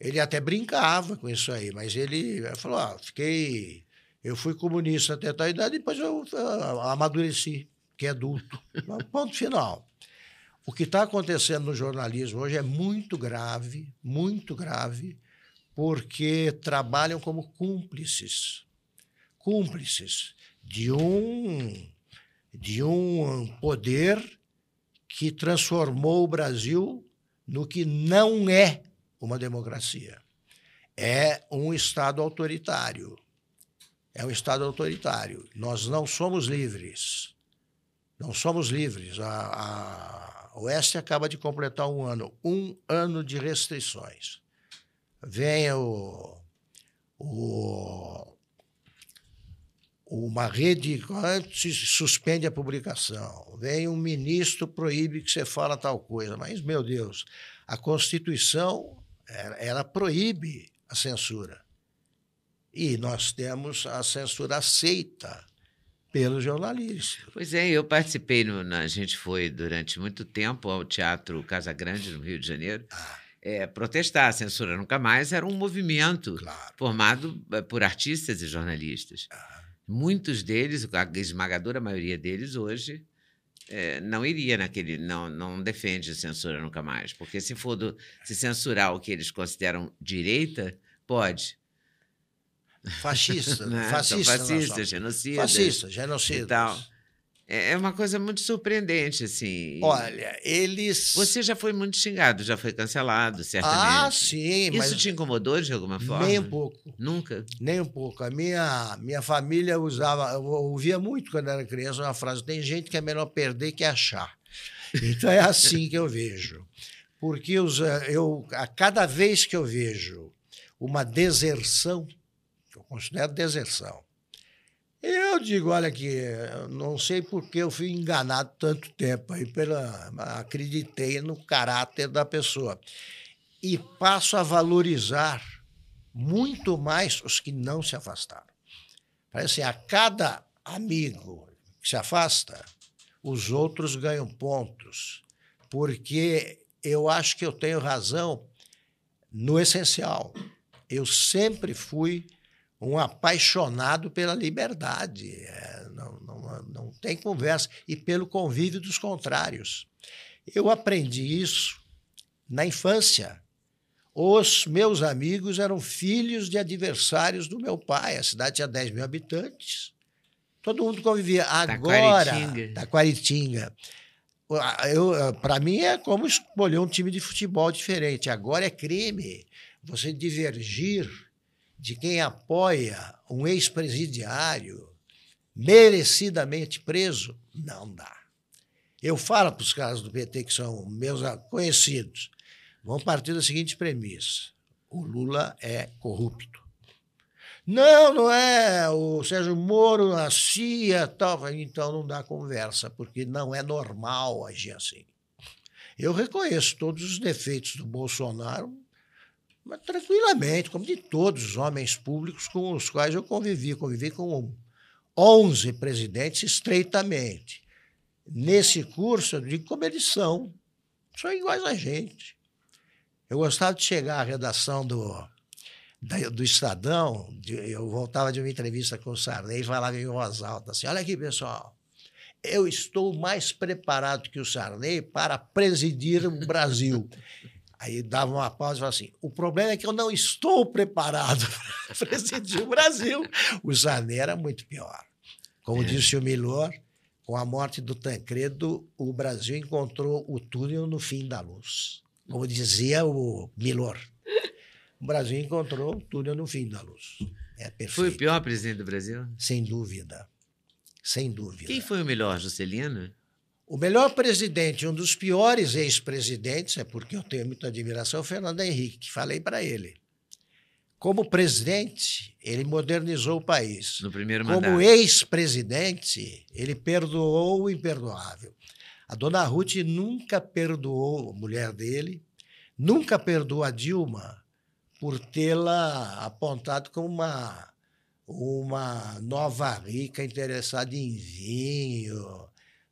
A: ele até brincava com isso aí, mas ele falou: ah, fiquei Eu fui comunista até tal idade, depois eu uh, amadureci, que é adulto. Ponto final. O que está acontecendo no jornalismo hoje é muito grave, muito grave, porque trabalham como cúmplices. Cúmplices de um, de um poder que transformou o Brasil no que não é uma democracia. É um Estado autoritário. É um Estado autoritário. Nós não somos livres. Não somos livres. A, a Oeste acaba de completar um ano um ano de restrições. Vem o, o uma rede se suspende a publicação, vem um ministro proíbe que você fala tal coisa, mas meu Deus, a Constituição ela, ela proíbe a censura. E nós temos a censura aceita pelos jornalistas.
B: Pois é, eu participei, no, na, a gente foi durante muito tempo ao Teatro Casa Grande, no Rio de Janeiro, ah. é, protestar. A censura nunca mais era um movimento claro. formado eh, por artistas e jornalistas. Ah. Muitos deles, a esmagadora maioria deles hoje, é, não iria naquele. Não, não defende censura nunca mais. Porque se for do, se censurar o que eles consideram direita, pode.
A: Fascista, né?
B: fascista, fascista, genocida.
A: Fascista, genocida.
B: É, é uma coisa muito surpreendente, assim.
A: Olha, eles.
B: Você já foi muito xingado, já foi cancelado, certamente.
A: Ah, sim,
B: Isso
A: mas.
B: te incomodou de alguma forma?
A: Nem um pouco.
B: Nunca?
A: Nem um pouco. A minha, minha família usava, eu ouvia muito quando era criança uma frase: tem gente que é melhor perder que achar. Então é assim que eu vejo. Porque os, eh, eu, a cada vez que eu vejo uma deserção, considero deserção, eu digo, olha aqui, não sei por que eu fui enganado tanto tempo aí pela acreditei no caráter da pessoa e passo a valorizar muito mais os que não se afastaram. Parece assim, a cada amigo que se afasta, os outros ganham pontos, porque eu acho que eu tenho razão no essencial. Eu sempre fui um apaixonado pela liberdade. É, não, não, não tem conversa. E pelo convívio dos contrários. Eu aprendi isso na infância. Os meus amigos eram filhos de adversários do meu pai. A cidade tinha 10 mil habitantes. Todo mundo convivia. Agora, Taquaritinga. Para mim é como escolher um time de futebol diferente. Agora é crime você divergir de quem apoia um ex-presidiário merecidamente preso, não dá. Eu falo para os caras do PT, que são meus conhecidos, vão partir da seguinte premissa: o Lula é corrupto. Não, não é. O Sérgio Moro, a CIA, tal. Então não dá conversa, porque não é normal agir assim. Eu reconheço todos os defeitos do Bolsonaro, mas tranquilamente, como de todos os homens públicos com os quais eu convivi. Convivi com 11 presidentes estreitamente. Nesse curso, eu digo como eles são. São iguais a gente. Eu gostava de chegar à redação do, do Estadão, eu voltava de uma entrevista com o Sarney e falava em voz alta assim, olha aqui, pessoal, eu estou mais preparado que o Sarney para presidir o Brasil. Aí dava uma pausa e falava assim: o problema é que eu não estou preparado para presidir o Brasil. O Zané era muito pior. Como é. disse o Milor, com a morte do Tancredo, o Brasil encontrou o túnel no fim da luz. Como dizia o Milor. O Brasil encontrou o túnel no fim da luz. É perfeito.
B: Foi o pior presidente do Brasil?
A: Sem dúvida. Sem dúvida.
B: Quem foi o melhor, Juscelino?
A: O melhor presidente, um dos piores ex-presidentes, é porque eu tenho muita admiração, é o Fernando Henrique, falei para ele. Como presidente, ele modernizou o país.
B: No primeiro
A: mandato. Como ex-presidente, ele perdoou o imperdoável. A dona Ruth nunca perdoou a mulher dele, nunca perdoou a Dilma por tê-la apontado como uma, uma nova rica interessada em vinho,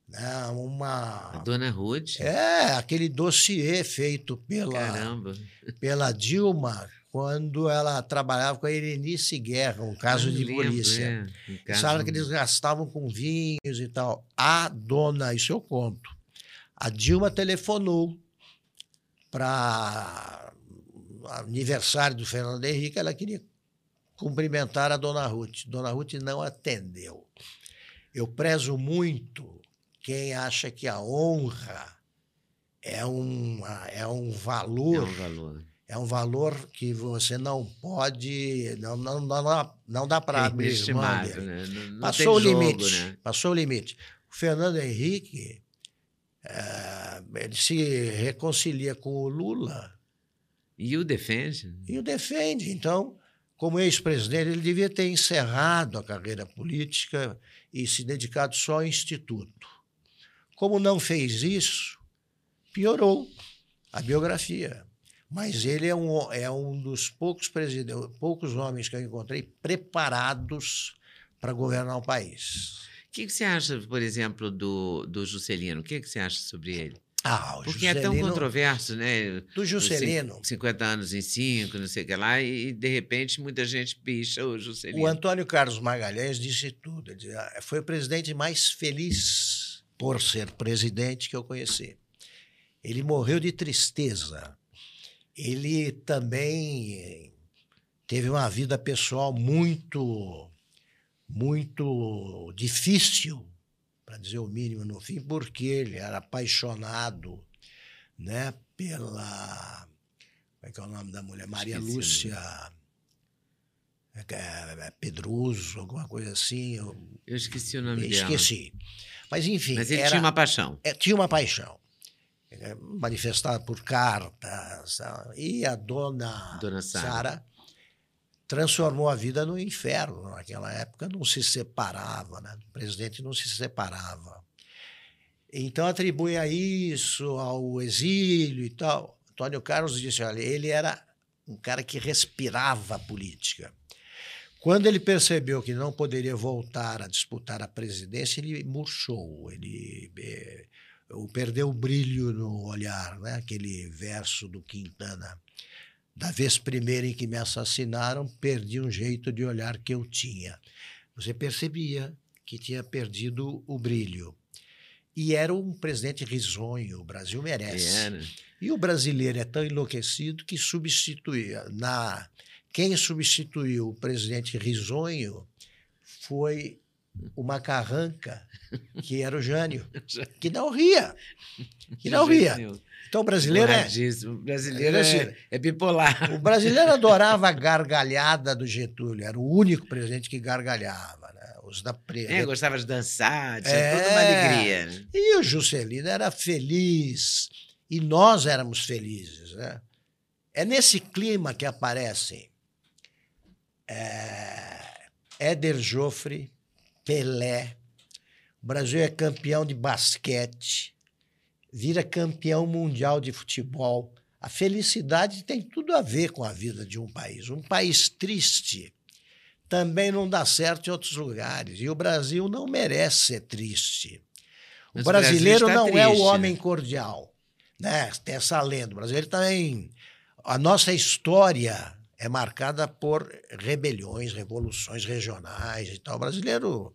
A: né, uma.
B: A dona Ruth?
A: É, aquele dossiê feito pela,
B: Caramba.
A: pela Dilma quando ela trabalhava com a Erenice Guerra, um caso
B: Ah,
A: de
B: lembro,
A: polícia.
B: é, um
A: Sabe que eles gastavam com vinhos e tal. A dona, isso eu conto. A Dilma telefonou para aniversário do Fernando Henrique, ela queria cumprimentar a dona Ruth. Dona Ruth não atendeu. Eu prezo muito quem acha que a honra é um, é um
B: É
A: valor
B: um valor.
A: é um valor que você não pode, não, não, não, dá- não dá para
B: É
A: abrir mão
B: inestimável,
A: dele.
B: né? Não, não
A: Passou o
B: jogo,
A: limite.
B: né?
A: Passou o limite. O Fernando Henrique, eh, ele se reconcilia com o Lula
B: E o defende.
A: e o defende. Então, como ex-presidente, ele devia ter encerrado a carreira política e se dedicado só ao Instituto. Como não fez isso, piorou a biografia. Mas ele é um, é um dos poucos, presidentes, poucos homens que eu encontrei preparados para governar o país.
B: O que, que você acha, por exemplo, do, do Juscelino? O que, que você acha sobre ele?
A: Ah, o
B: Porque é tão
A: Juscelino-
B: controverso, né?
A: Do Juscelino,
B: cin- 50 anos em 5, não sei o que lá, e de repente muita gente picha o Juscelino.
A: O Antônio Carlos Magalhães disse tudo. Ele dizia, "Ah, foi o presidente mais feliz por ser presidente que eu conheci. Ele morreu de tristeza. Ele também eh, teve uma vida pessoal muito, muito difícil, para dizer o mínimo no fim, porque ele era apaixonado né, pela. Como é que é o nome da mulher? Maria
B: Esqueci o nome.
A: Lúcia. é, é, Pedroso, alguma coisa assim. Eu
B: Eu esqueci o nome dela.
A: esqueci. Mas, enfim.
B: Mas ele
A: era-
B: tinha uma paixão.
A: é, tinha uma paixão. manifestada por cartas. tá? E a dona,
B: Dona Sara.
A: Transformou a vida no inferno. Naquela época não se separava, né? o presidente não se separava. Então atribui a isso, ao exílio e tal. Antônio Carlos disse: olha, ele era um cara que respirava a política. Quando ele percebeu que não poderia voltar a disputar a presidência, ele murchou, ele o- perdeu o brilho no olhar, né? aquele verso do Quintana. Da vez primeira em que me assassinaram, perdi um jeito de olhar que eu tinha. Você percebia que tinha perdido o brilho. E era um presidente risonho, o Brasil merece.
B: Era.
A: E o brasileiro é tão enlouquecido que substituía. Na, quem substituiu o presidente risonho foi o macarranca, que era o Jânio, que não ria. Que não ria. Então o brasileiro é.
B: O brasileiro
A: é
B: é, é bipolar.
A: O brasileiro adorava a gargalhada do Getúlio, era o único presidente que gargalhava. Né? Os da pre...
B: É, gostava de dançar, tinha
A: É.
B: toda uma alegria. né?
A: E o Juscelino era feliz, e nós éramos felizes. Né? É nesse clima que aparecem é, Éder Joffre, Pelé. O Brasil é campeão de basquete, vira campeão mundial de futebol. A felicidade tem tudo a ver com a vida de um país. Um país triste também não dá certo em outros lugares. E o Brasil não merece ser triste. O
B: Mas o
A: brasileiro
B: Brasil
A: não
B: está
A: é o
B: triste,
A: homem
B: né?
A: cordial. Né? Tem essa lenda. O brasileiro também. A nossa história é marcada por rebeliões, revoluções regionais e tal. O brasileiro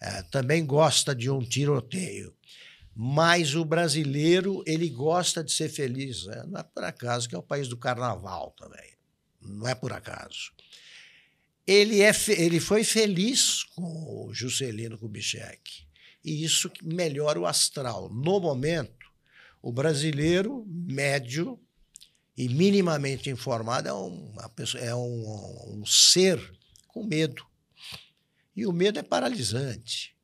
A: eh, também gosta de um tiroteio. Mas o brasileiro, ele gosta de ser feliz. Né? Não é por acaso que é o país do carnaval também. Não é por acaso. Ele, é, ele foi feliz com o Juscelino Kubitschek. E isso melhora o astral. No momento, o brasileiro médio e minimamente informado é, uma pessoa, é um, um ser com medo. E o medo é paralisante.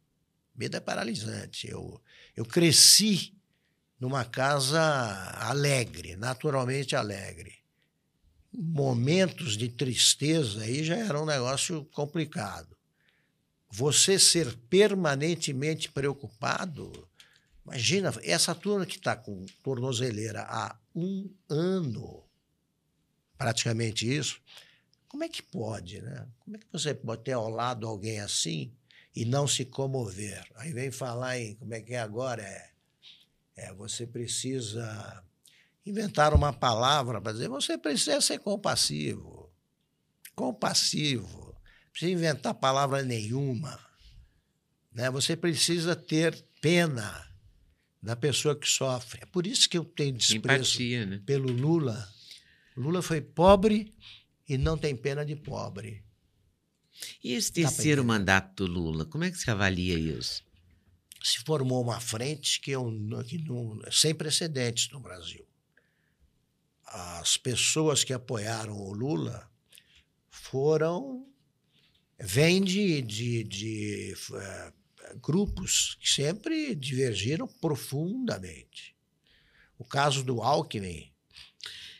A: Medo é paralisante. Eu, eu cresci numa casa alegre, naturalmente alegre. Momentos de tristeza aí já era um negócio complicado. Você ser permanentemente preocupado, imagina, essa turma que está com tornozeleira há um ano, praticamente isso, como é que pode, né? Como é que você pode ter ao lado alguém assim e não se comover? Aí vem falar em como é que é agora, é, é você precisa inventaram uma palavra para dizer você precisa ser compassivo. Compassivo. Não precisa inventar palavra nenhuma. Né? Você precisa ter pena da pessoa que sofre. É por isso que eu tenho desprezo
B: Empatia, né?
A: pelo Lula. Lula foi pobre e não tem pena de pobre.
B: E esse terceiro mandato do Lula, como é que se avalia isso?
A: Se formou uma frente que, eu, que não, sem precedentes no Brasil. As pessoas que apoiaram o Lula foram. vêm de, de, de eh, grupos que sempre divergiram profundamente. O caso do Alckmin,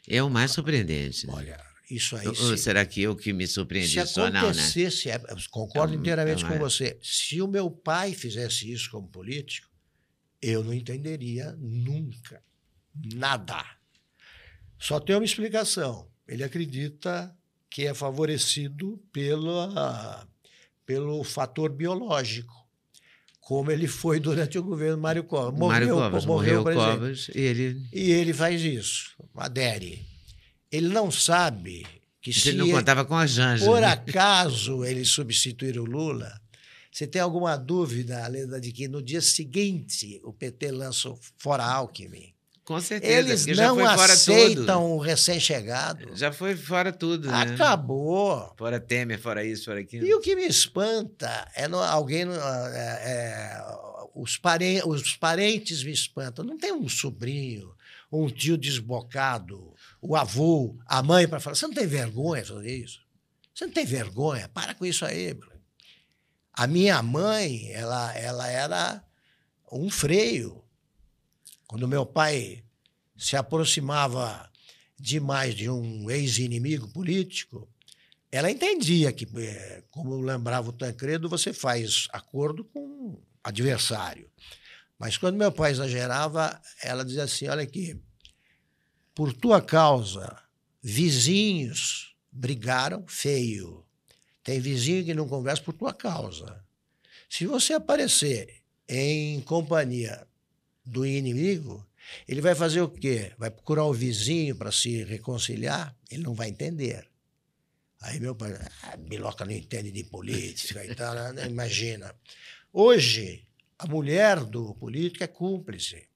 B: É o mais surpreendente. né?
A: olha, isso aí.
B: Ou-
A: se-
B: será que eu que me surpreendi
A: Se
B: só não, né?
A: acontecesse, é, concordo
B: É
A: inteiramente
B: é
A: com
B: uma-
A: você. Se o meu pai fizesse isso como político, eu não entenderia nunca. Nada. Só tem uma explicação. Ele acredita que é favorecido pela, pelo fator biológico, como ele foi durante o governo Mário Covas.
B: Mário Covas morreu,
A: o presidente.
B: Covas e ele,
A: E ele faz isso, adere. Ele não sabe que se
B: ele não contava com a Janja.
A: por
B: né?
A: acaso ele substituir o Lula, você tem alguma dúvida, Leda, de que no dia seguinte o PT lança fora Alckmin?
B: Com certeza,
A: Eles não aceitam o recém-chegado.
B: Já foi fora tudo, né?
A: Acabou.
B: Fora Temer, fora isso, fora aquilo.
A: E o que me espanta é no- alguém. no- é- é, os, pare- os parentes me espantam. Não tem um sobrinho, um tio desbocado, o avô, a mãe para falar: você não tem vergonha de fazer isso? Você não tem vergonha? Para com isso aí. Bruno." A minha mãe, ela, ela era um freio. Quando meu pai se aproximava demais de um ex-inimigo político, ela entendia que, eh, como lembrava o Tancredo, você faz acordo com adversário. Mas quando meu pai exagerava, ela dizia assim: olha aqui, por tua causa, vizinhos brigaram feio. Tem vizinho que não conversa por tua causa. Se você aparecer em companhia do inimigo, ele vai fazer o quê? Vai procurar o vizinho para se reconciliar? Ele não vai entender. Aí meu pai, ah, Biloca não entende de política e tal, né? imagina. Hoje, a mulher do político é cúmplice.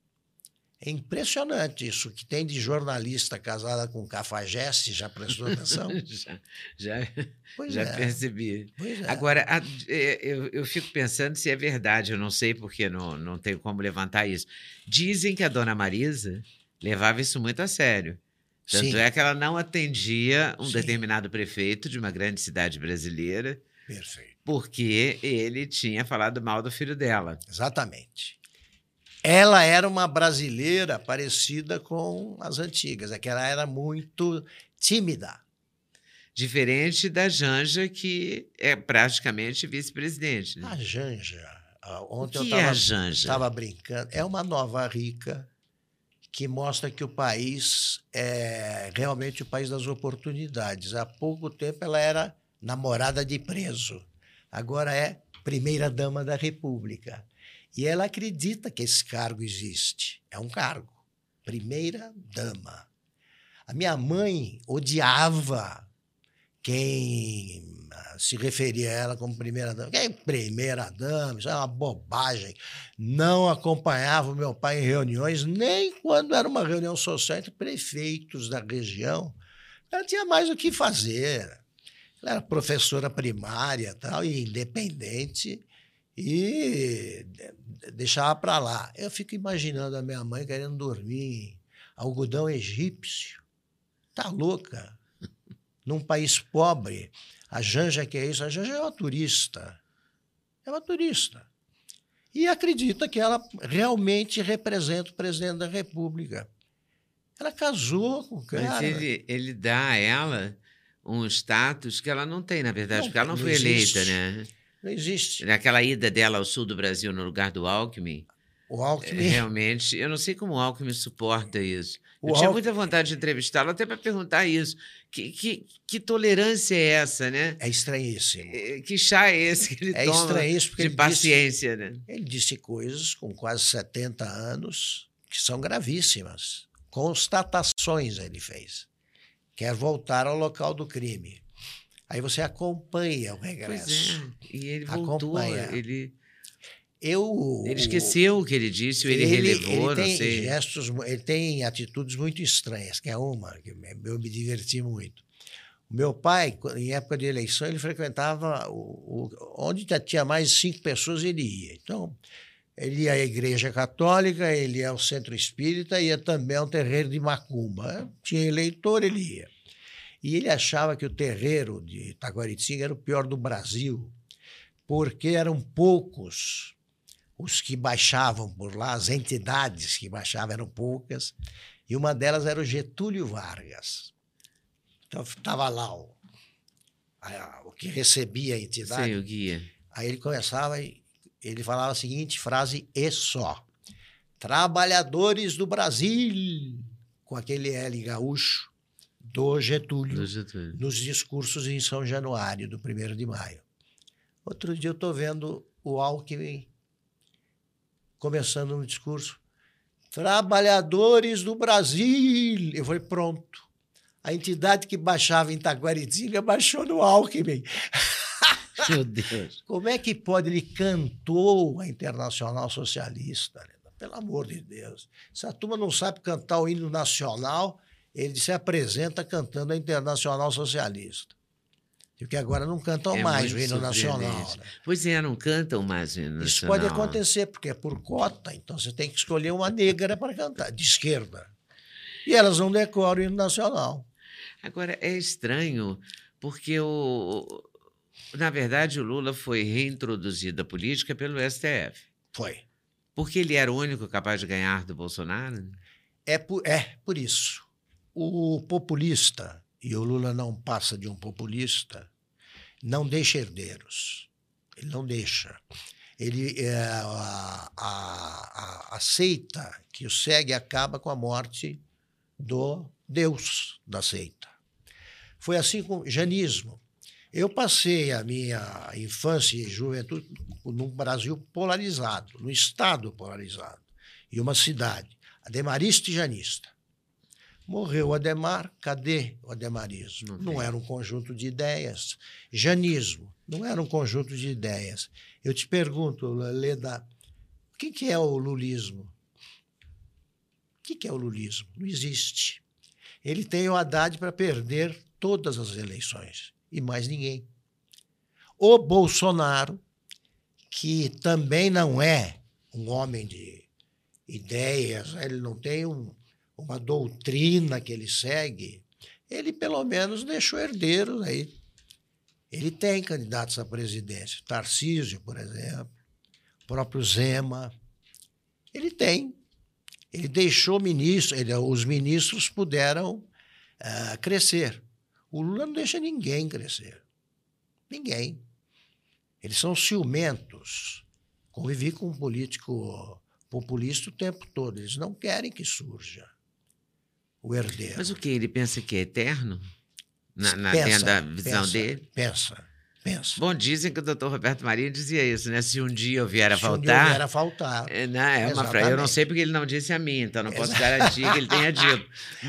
A: É impressionante isso que tem de jornalista casada com cafajeste, já prestou atenção?
B: já já,
A: Pois
B: já
A: é.
B: percebi.
A: É.
B: Agora, a- é, eu, eu fico pensando se é verdade, eu não sei porque não, não tenho como levantar isso. Dizem que a dona Marisa levava isso muito a sério. Tanto
A: Sim,
B: é que ela não atendia um
A: Sim.
B: determinado prefeito de uma grande cidade brasileira
A: perfeito.
B: porque ele tinha falado mal do filho dela.
A: Exatamente. Ela era uma brasileira parecida com as antigas, é que ela era muito tímida.
B: Diferente da Janja, que é praticamente vice-presidente. Né?
A: A Janja, ontem
B: que
A: eu
B: é
A: estava estava brincando, é uma nova rica que mostra que o país é realmente o país das oportunidades. Há pouco tempo ela era namorada de preso, agora é primeira-dama da República. E ela acredita que esse cargo existe. É um cargo. Primeira-dama. A minha mãe odiava quem ah, se referia a ela como primeira-dama. Quem é primeira-dama? Isso é uma bobagem. Não acompanhava o meu pai em reuniões, nem quando era uma reunião social entre prefeitos da região. Ela tinha mais o que fazer. Ela era professora primária tal, e independente e deixava para lá. Eu fico imaginando a minha mãe querendo dormir em algodão egípcio. Tá louca? Num país pobre. A Janja que é isso? A Janja é uma turista. É uma turista. E acredita que ela realmente representa o presidente da República. Ela casou com o cara.
B: Mas ele, ele dá a ela um status que ela não tem, na verdade,
A: Não,
B: porque ela não,
A: não
B: foi eleita,
A: existe.
B: né?
A: Não existe.
B: Naquela ida dela ao sul do Brasil no lugar do Alckmin,
A: O
B: é,
A: Alckmin.
B: realmente, eu não sei como o Alckmin suporta isso.
A: O
B: eu tinha
A: Alckmin-
B: muita vontade de entrevistá-lo até para perguntar isso. Que, que, que tolerância é essa, né?
A: É estranhíssimo.
B: É, Que chá é esse que ele
A: É
B: toma
A: porque
B: de
A: ele disse,
B: paciência, né?
A: ele disse coisas com quase 70 anos que são gravíssimas. constatações ele fez. Quer voltar ao local do crime. Aí você acompanha o regresso.
B: Pois é. E ele voltou.
A: Acompanha.
B: Ele,
A: Eu,
B: ele esqueceu o que ele disse, ou ele, relevou,
A: ele
B: não
A: tem
B: sei.
A: gestos, ele tem atitudes muito estranhas, que é uma que eu me diverti muito. O meu pai, em época de eleição, ele frequentava o, o- onde tinha mais de cinco pessoas, ele ia. Então, ele ia à igreja católica, ele ia ao centro espírita, ia também ao terreiro de Macumba. Tinha eleitor, ele ia. E ele achava que o terreiro de Taquaritinga era o pior do Brasil, porque eram poucos os que baixavam por lá, as entidades que baixavam eram poucas, e uma delas era o Getúlio Vargas. Então estava lá o, a- o que recebia a entidade.
B: Sei, o guia.
A: Aí ele começava e ele falava a seguinte frase e só. Trabalhadores do Brasil, com aquele L gaúcho do Getúlio
B: do Getúlio.
A: nos discursos em São Januário, do 1 de maio. Outro dia eu estou vendo o Alckmin começando um discurso. Trabalhadores do Brasil. Eu falei, pronto. A entidade que baixava em Taguaritinga baixou no Alckmin.
B: Meu Deus.
A: Como é que pode? Ele cantou a Internacional Socialista. Pelo amor de Deus. Se a turma não sabe cantar o hino nacional, ele se apresenta cantando a Internacional Socialista. Porque agora não cantam
B: É
A: mais o hino nacional. né?
B: Pois é, não cantam mais o hino
A: Isso
B: nacional.
A: pode acontecer, porque é por cota, então você tem que escolher uma negra para cantar, de esquerda. E elas não decoram o hino nacional.
B: Agora, é estranho, porque o, na verdade o Lula foi reintroduzido à política pelo STF.
A: Foi.
B: Porque ele era o único capaz de ganhar do Bolsonaro?
A: É por, é por isso. O populista, e o Lula não passa de um populista, não deixa herdeiros. Ele não deixa. Ele é, a- a- a- aceita que o segue acaba com a morte do Deus da seita. Foi assim com o janismo. Eu passei a minha infância e juventude num Brasil polarizado, num Estado polarizado, e uma cidade, ademarista e janista. Morreu o Ademar, cadê o ademarismo?
B: Não
A: Não, era um conjunto de ideias. Janismo, não era um conjunto de ideias. Eu te pergunto, Leda, o que que é o lulismo? O que que é o lulismo? Não existe. Ele tem o Haddad para perder todas as eleições e mais ninguém. O Bolsonaro, que também não é um homem de ideias, ele não tem um- uma doutrina que ele segue, ele pelo menos deixou herdeiros aí. Ele tem candidatos à presidência, Tarcísio, por exemplo, o próprio Zema. Ele tem. Ele deixou ministros, ele- os ministros puderam ah, crescer. O Lula não deixa ninguém crescer. Ninguém. Eles são ciumentos. Convivi com um político populista o tempo todo. Eles não querem que surja o herdeiro.
B: Mas o que? Ele pensa que é eterno? Na, na,
A: Pensa,
B: dentro da visão
A: pensa,
B: dele?
A: Pensa, pensa.
B: Bom, dizem que o doutor Roberto Marinho dizia isso, né? Se um dia eu vier a
A: Se um dia
B: faltar.
A: vier a faltar.
B: É, não, é uma frase. Eu não sei porque ele não disse a mim, então não posso garantir que ele tenha dito.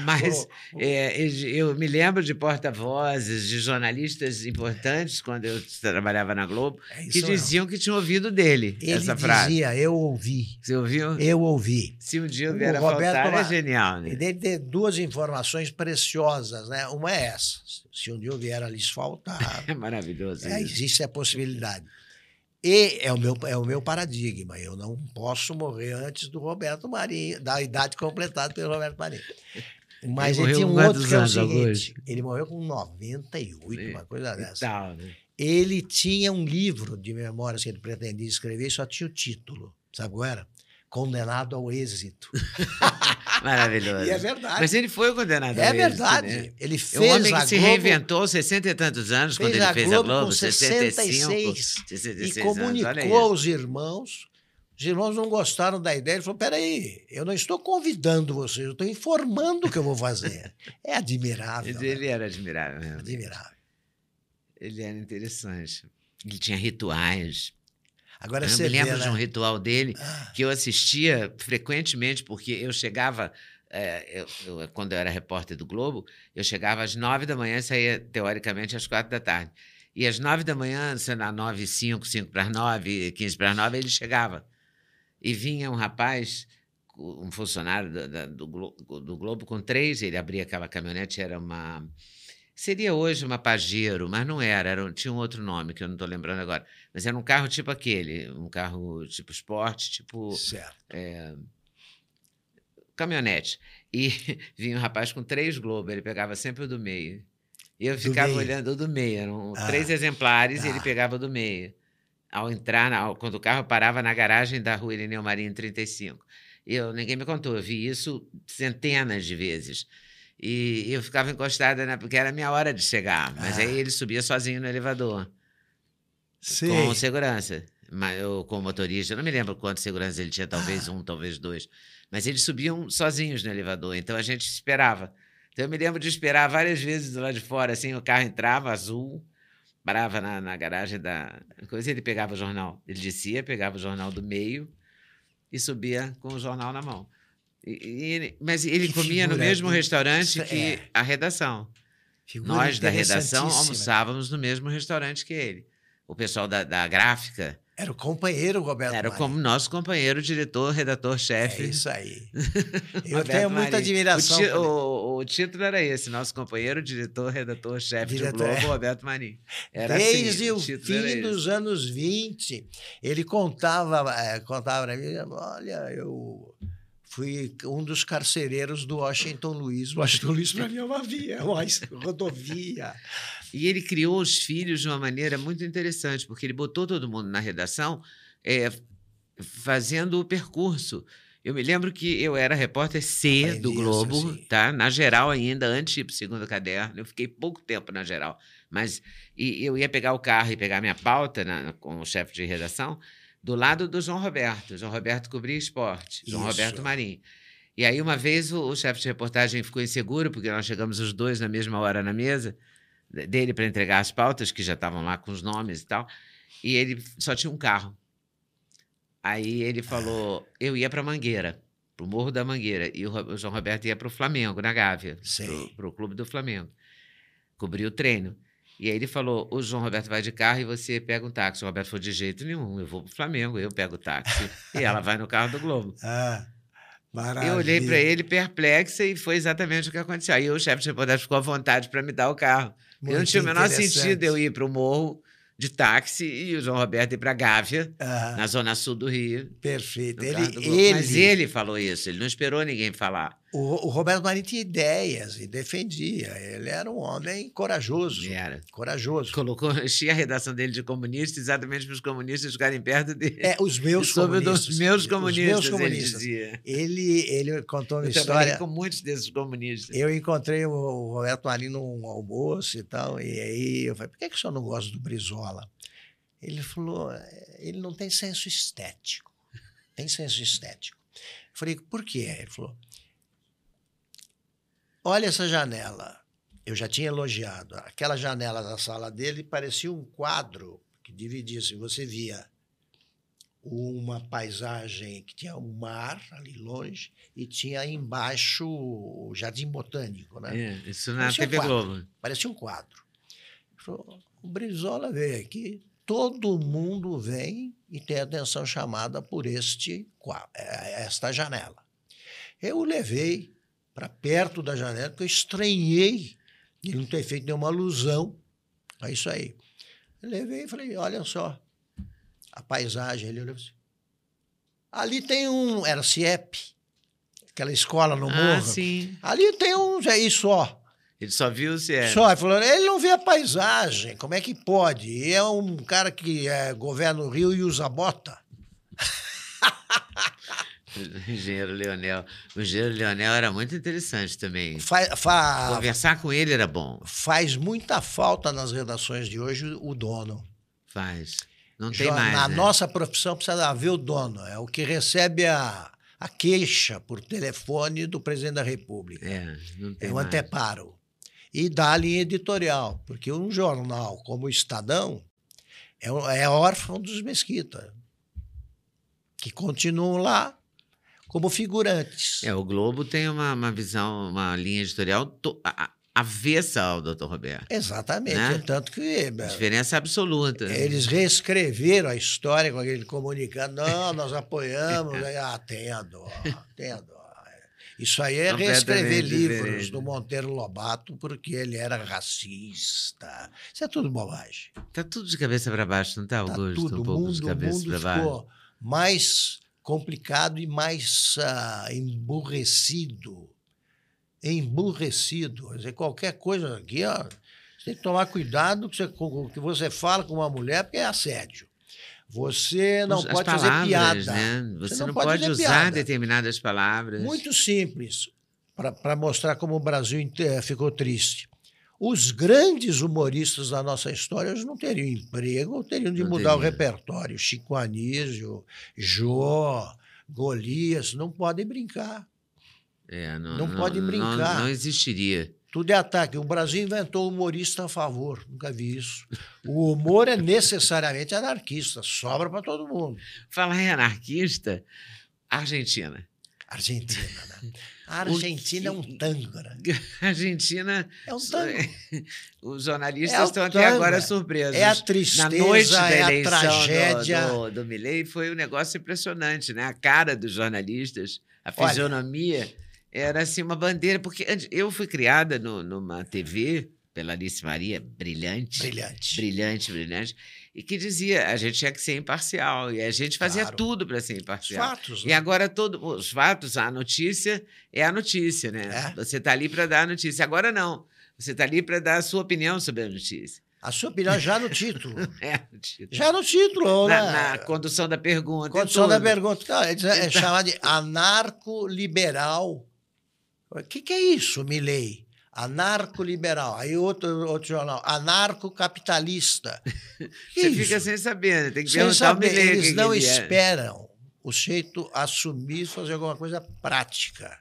B: Mas
A: Ô, ô,
B: é, eu me lembro de porta-vozes, de jornalistas importantes, quando eu trabalhava na Globo,
A: é
B: que diziam que tinham ouvido dele
A: Ele
B: essa frase.
A: dizia, eu ouvi,
B: Você ouviu?
A: eu ouvi.
B: Se um dia eu
A: O
B: vier a
A: Roberto
B: faltar, é
A: Ma-
B: genial, né?
A: E dele ter duas informações preciosas, né? Uma é essa. Se um dia eu vier a lhes faltar,
B: É maravilhoso.
A: É, existe a possibilidade. E é o, meu, é o meu paradigma. Eu não posso morrer antes do Roberto Marinho, da idade completada pelo Roberto Marinho. Mas
B: Ele
A: ele, tinha um outro que é o seguinte: ele morreu com 98, uma coisa
B: E
A: dessa.
B: tal, né?
A: Ele tinha um livro de memórias que ele pretendia escrever e só tinha o título. Sabe qual era? Condenado ao êxito.
B: Maravilhoso.
A: E é verdade.
B: Mas ele foi condenado
A: é
B: a êxito,
A: verdade.
B: né?
A: Ele
B: É
A: fez
B: um homem que se
A: Globo
B: reinventou aos 60 e tantos anos, quando ele
A: a
B: fez
A: Globo
B: a Globo,
A: com
B: 65,
A: 66
B: 66
A: e comunicou aos irmãos. Os irmãos não gostaram da ideia. Ele falou: peraí, eu não estou convidando vocês, eu estou informando o que eu vou fazer. É admirável. Né?
B: Ele era admirável mesmo.
A: Admirável.
B: Ele era interessante. Ele tinha rituais.
A: Agora
B: eu me
A: vê,
B: lembro de um
A: né?
B: ritual dele
A: Ah,
B: que eu assistia frequentemente, porque eu chegava é, eu, eu, quando eu era repórter do Globo, eu chegava às nove da manhã e saía, teoricamente, às quatro da tarde. E às nove da manhã, sendo às nove e cinco, cinco para as nove, quinze para as nove, ele chegava. E vinha um rapaz, um funcionário do, do, Globo, do Globo com três, ele abria aquela caminhonete, era uma... Seria hoje uma Pajero, mas não era, era tinha um outro nome que eu não estou lembrando agora. Mas era um carro tipo aquele, um carro tipo esporte, tipo.
A: Certo.
B: É, caminhonete. E vinha um rapaz com três globos, ele pegava sempre o do meio. E eu ficava olhando o do meio, eram ah, três exemplares ah. e ele ah. pegava o do meio. Ao entrar, na, quando o carro parava na garagem da rua Irineu Marinho 35. Eu, ninguém me contou, eu vi isso centenas de vezes. E eu ficava encostada, né, porque era a minha hora de chegar. Mas ah. aí ele subia sozinho no elevador. Sim. Com segurança. Mas, eu, com o motorista. Eu não me lembro quantos segurança ele tinha, talvez ah. um, talvez dois. Mas eles subiam sozinhos no elevador, então a gente esperava. Então eu me lembro de esperar várias vezes do lado de fora, assim, o carro entrava azul, parava na, na garagem da coisa, ele pegava o jornal. Ele descia, pegava o jornal do meio e subia com o jornal na mão. Mas ele que comia figura, no mesmo restaurante que é. a redação. Figura Nós da redação almoçávamos no mesmo restaurante que ele. O pessoal da, da gráfica.
A: Era o companheiro Roberto
B: Era como nosso companheiro, diretor, redator-chefe. É
A: isso aí. Eu tenho muita admiração.
B: O, ti, o, o, título era esse: nosso companheiro, diretor, redator-chefe do Globo, é. Roberto Marinho.
A: Era assim, Desde assim, o, o fim dos anos 20, ele contava, é, contava para mim: olha, eu fui um dos carcereiros do Washington Luiz. Washington Luiz, para mim, é uma via, é uma rodovia.
B: E ele criou os filhos de uma maneira muito interessante, porque ele botou todo mundo na redação é, fazendo o percurso. Eu me lembro que eu era repórter C do Globo, assim. tá? Na geral ainda, antes de ir para o segundo caderno. Eu fiquei pouco tempo na geral. Mas e eu ia pegar o carro e pegar minha pauta na, com o chefe de redação do lado do João Roberto. João Roberto cobria esporte, João Isso. Roberto Marim. E aí, uma vez, o, o chefe de reportagem ficou inseguro, porque nós chegamos os dois na mesma hora na mesa dele para entregar as pautas, que já estavam lá com os nomes e tal, e ele só tinha um carro. Aí ele falou: eu ia para Mangueira, para o Morro da Mangueira, e o João Roberto ia para o Flamengo, na Gávea, para o clube do Flamengo. Cobriu o treino. E aí ele falou: o João Roberto vai de carro e você pega um táxi. O Roberto falou: de jeito nenhum, eu vou para o Flamengo, eu pego o táxi. e ela vai no carro do Globo.
A: Ah, maravilha.
B: Eu olhei para ele perplexa e foi exatamente o que aconteceu. Aí o chefe de reportagem ficou à vontade para me dar o carro. Muito não tinha o menor sentido eu ir para o morro de táxi e o João Roberto ir para Gávea, uhum. na zona sul do Rio.
A: Perfeito. Ele, ele,
B: Mas ele falou isso, ele não esperou ninguém falar.
A: O, o, Roberto Marinho tinha ideias e defendia. Ele era um homem corajoso.
B: Era.
A: Corajoso.
B: Colocou, enchia a redação dele de comunista exatamente para os comunistas ficarem perto dele.
A: É, os meus Sobre comunistas.
B: Os meus comunistas, os meus
A: comunistas.
B: ele.
A: Ele, ele contou uma
B: eu
A: história...
B: com muitos desses comunistas.
A: Eu encontrei o Roberto Marinho num almoço e tal, e aí eu falei, por que, que o senhor não gosta do Brizola? Ele falou, é, ele não tem senso estético. Tem senso estético. Eu falei, por quê? Ele falou, olha essa janela. Eu já tinha elogiado. Aquela janela da sala dele parecia um quadro que dividia, se assim, você via uma paisagem que tinha um mar ali longe e tinha embaixo o Jardim Botânico, né?
B: É, isso na parecia TV um Globo.
A: Parecia um quadro. Falou, o Brizola veio aqui, todo mundo vem e tem atenção chamada por este é, esta janela. Eu o levei para perto da janela, porque eu estranhei ele não ter feito nenhuma alusão a isso aí. Eu levei e falei, olha só, a paisagem. Ele olhou assim, ali tem um, era CIEP, aquela escola no ah, morro.
B: Sim.
A: Ali tem um, é isso, ó.
B: Ele só viu o CIEP.
A: Só, ele falou, ele não vê a paisagem, como é que pode? E é um cara que é, governa o Rio e usa bota.
B: O engenheiro Leonel. O engenheiro Leonel era muito interessante também.
A: Fa, fa,
B: Conversar com ele era bom.
A: Faz muita falta nas redações de hoje o dono.
B: Faz. Não tem mais.
A: Na
B: né?
A: nossa profissão precisa haver o dono. É o que recebe a, a queixa por telefone do presidente da República.
B: É, não tem
A: é o
B: mais.
A: anteparo. E dá a linha editorial. Porque um jornal como o Estadão é, é órfão dos Mesquita, que continuam lá como figurantes.
B: É, o Globo tem uma, uma visão, uma linha editorial to, a, avessa ao Dr. Roberto.
A: Exatamente.
B: Né?
A: Tanto que.
B: Diferença absoluta.
A: Eles reescreveram a história com aquele comunicado. Não, nós apoiamos. Ah, tenha dó, tenha dó. Isso aí é reescrever livros
B: diferente.
A: do Monteiro Lobato porque ele era racista. Isso é tudo bobagem.
B: Tá tudo de cabeça para baixo, não tá,
A: Tá
B: Augusto?
A: tudo.
B: um pouco
A: mundo,
B: de cabeça para baixo.
A: ficou mais complicado e mais ah, emburrecido. Emburrecido. Quer dizer, qualquer coisa aqui, ó, você tem que tomar cuidado que você, com o que você fala com uma mulher, porque é assédio. Você não
B: As
A: pode fazer
B: palavras,
A: piada.
B: Né? Você, não,
A: não
B: pode,
A: pode
B: usar
A: piada.
B: determinadas palavras.
A: Muito simples, para mostrar como o Brasil inte- ficou triste. Os grandes humoristas da nossa história hoje não teriam emprego ou teriam de
B: Não
A: mudar o
B: teria.
A: repertório. Chico Anísio, Jô, Golias, não podem brincar.
B: É, não,
A: Não pode brincar.
B: Não, não existiria.
A: Tudo é ataque. O Brasil inventou humorista a favor. Nunca vi isso. O humor é necessariamente anarquista, sobra para todo mundo.
B: Falar em anarquista, Argentina.
A: Argentina, né? A Argentina é um tango, né?
B: A Argentina,
A: É um tango.
B: os jornalistas
A: É
B: estão até agora
A: é.
B: surpresos.
A: É a
B: Na
A: tristeza,
B: noite da
A: é a
B: eleição
A: tragédia.
B: do, do, do Milley foi um negócio impressionante, né? A cara dos jornalistas, a
A: Olha.
B: fisionomia, era assim uma bandeira. Porque eu fui criada no- numa TV pela Alice Maria, brilhante,
A: Brilhante.
B: brilhante, brilhante, e que dizia a gente tinha que ser imparcial. E a gente fazia
A: Claro.
B: tudo para ser
A: Os
B: imparcial.
A: fatos.
B: E
A: né?
B: agora todo, os fatos, a notícia é a notícia, né?
A: É.
B: Você está ali para dar a notícia. Agora não. Você está ali para dar a sua opinião sobre a notícia.
A: A sua opinião já no título.
B: É a notícia.
A: já no título,
B: na,
A: né?
B: na condução da pergunta. e
A: Condição da pergunta. Cara, É, é chamado de anarco-liberal. O que, que é isso, Milley? Anarco-liberal. Aí outro, outro jornal, anarco-capitalista.
B: Você
A: isso?
B: fica sem saber, né? Tem que
A: Sem
B: perguntar ao
A: saber, eles não
B: ele é.
A: esperam o jeito assumir fazer alguma coisa prática.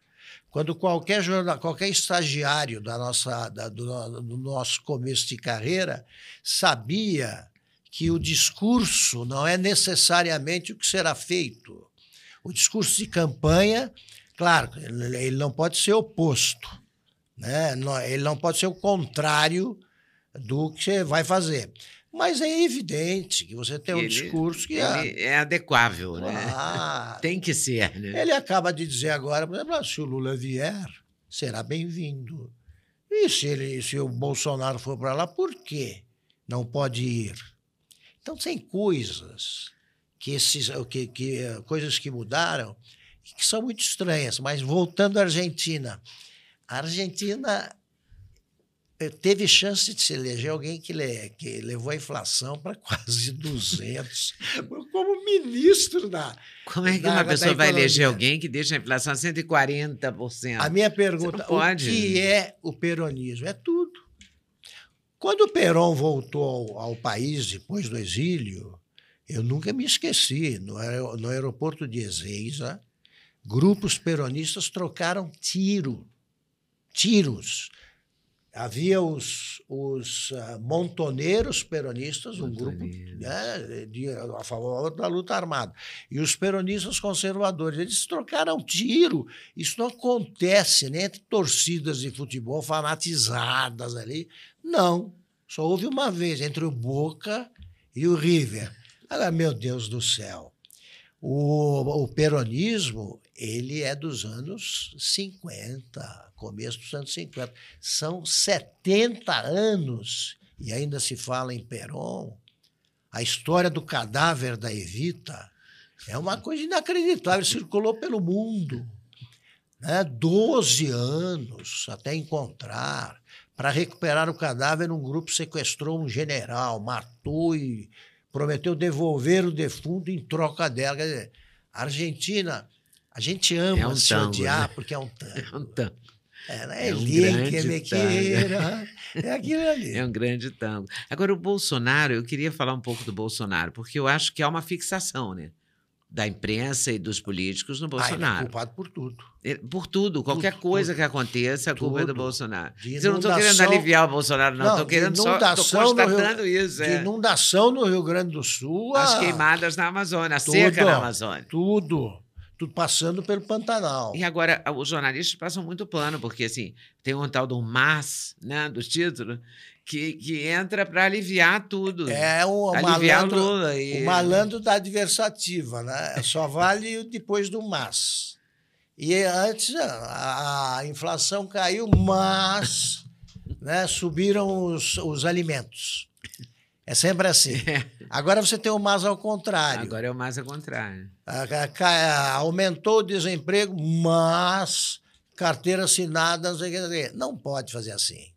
A: Quando qualquer jornal, qualquer estagiário da nossa, da- do, do nosso começo de carreira sabia que o discurso não é necessariamente o que será feito. O discurso de campanha, claro, ele não pode ser oposto, né? Ele não pode ser o contrário do que você vai fazer. Mas é evidente que você tem um
B: Ele-
A: discurso que
B: Ele é adequável, né?
A: Ah,
B: Tem que ser, né?
A: ele acaba de dizer agora, por exemplo, ah, se o Lula vier, será bem-vindo. E se, ele, se o Bolsonaro for para lá, por quê não pode ir? Então, tem coisas que esses, que, que, coisas que mudaram que são muito estranhas. Mas voltando à Argentina, a Argentina eh, teve chance de se eleger alguém que, le, que levou a inflação para quase 200, como ministro da,
B: Como é que
A: da-
B: uma
A: da
B: pessoa vai eleger alguém que deixa a inflação a 140%?
A: A minha pergunta, o que é o peronismo? É tudo. Quando o Perón voltou ao, ao país depois do exílio, eu nunca me esqueci, no, aer- no aeroporto de Ezeiza, grupos peronistas trocaram tiro, tiros. Havia os, os ah, montoneiros peronistas, um grupo né, de- a favor da luta armada. E os peronistas conservadores, eles trocaram tiro. Isso não acontece nem entre torcidas de futebol fanatizadas ali. Não. Só houve uma vez entre o Boca e o River. Agora, meu Deus do céu. O, o peronismo, ele é dos anos 50, começo dos anos 50. São 70 anos e ainda se fala em Perón. A história do cadáver da Evita é uma coisa inacreditável, circulou pelo mundo. Né? 12 anos até encontrar. Para recuperar o cadáver, um grupo sequestrou um general, matou e prometeu devolver o defunto em troca dela. Quer dizer, a Argentina, a gente ama
B: É um
A: se
B: tango,
A: odiar
B: né?
A: porque é um tango.
B: É um tango.
A: É, né?
B: É um
A: Ele
B: grande
A: que me
B: tango.
A: queira. É aquilo ali.
B: É um grande tango. Agora, o Bolsonaro, eu queria falar um pouco do Bolsonaro, porque eu acho que há uma fixação, né? Da imprensa e dos políticos no
A: Ah, ele é
B: Bolsonaro.
A: culpado por tudo.
B: Ele- Por tudo, qualquer
A: Tudo,
B: coisa
A: tudo.
B: que aconteça, a culpa é do. Bolsonaro. Eu não estou querendo aliviar o Bolsonaro, não. Estou querendo só. Estou
A: no Rio-
B: constatando isso. É.
A: inundação no Rio Grande do Sul.
B: As
A: ah,
B: queimadas na Amazônia, a
A: tudo.
B: seca na Amazônia.
A: Tudo. Tudo passando pelo Pantanal.
B: E agora, os jornalistas passam muito pano, porque assim, tem um tal do mas, né, do título, que, que entra para aliviar tudo.
A: É o
B: aliviar
A: malandro,
B: Lula. E...
A: o malandro da adversativa, né? Só vale depois do mas. E antes a, a inflação caiu, mas né, subiram os, os alimentos. É sempre assim. Agora você tem o mais ao contrário.
B: Agora é o mais ao contrário.
A: Aumentou o desemprego, mas carteira assinada, não sei o que. Não pode fazer assim.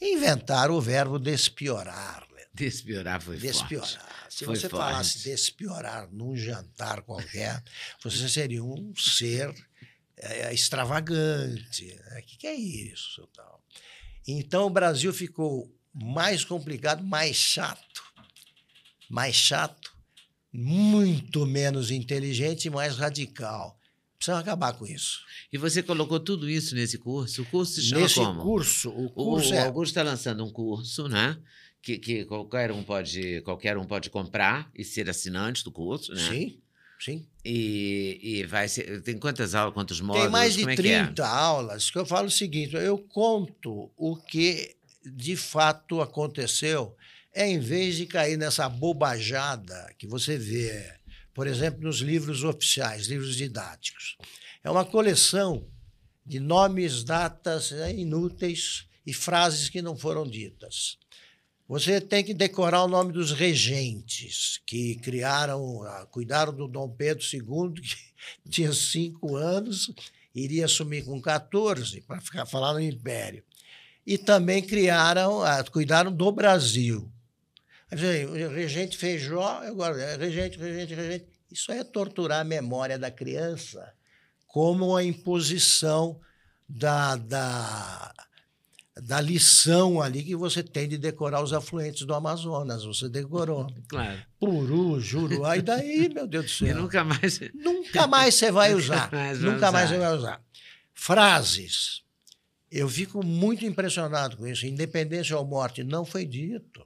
A: Inventar o verbo despiorar.
B: Despiorar foi
A: Despiorar.
B: Forte.
A: Se
B: foi
A: você
B: forte.
A: falasse despiorar num jantar qualquer, você seria um ser é, extravagante. O que, que é isso? Tal. Então o Brasil ficou mais complicado, mais chato. Mais chato, muito menos inteligente e mais radical. Precisamos acabar com isso.
B: E você colocou tudo isso nesse curso? O curso se chama
A: nesse
B: como?
A: curso, o curso
B: o,
A: é...
B: o Augusto está lançando um curso, né? Que, que, qualquer, um pode, qualquer um pode comprar e ser assinante do curso, né?
A: Sim, sim.
B: E, e vai ser. Tem quantas aulas, quantos módulos?
A: Tem mais de
B: Como é
A: 30
B: que é?
A: aulas que eu falo o seguinte: eu conto o que de fato aconteceu, é em vez de cair nessa bobajada que você vê, por exemplo, nos livros oficiais, livros didáticos. É uma coleção de nomes, datas né, inúteis e frases que não foram ditas. Você tem que decorar o nome dos regentes que criaram, ah, cuidaram do Dom Pedro II, que tinha cinco anos, iria assumir com 14 para ficar falando no Império e também criaram, cuidaram do Brasil. Regente Feijó, agora, é regente, regente, regente. Isso é torturar a memória da criança como a imposição da, da, da lição ali que você tem de decorar os afluentes do Amazonas. Você decorou.
B: Claro.
A: Puru, Juruá, e daí, meu Deus do céu.
B: E nunca mais.
A: Nunca mais você vai
B: Nunca
A: usar.
B: mais
A: nunca mais você vai usar. Frases. Eu fico muito impressionado com isso. Independência ou morte não foi dito.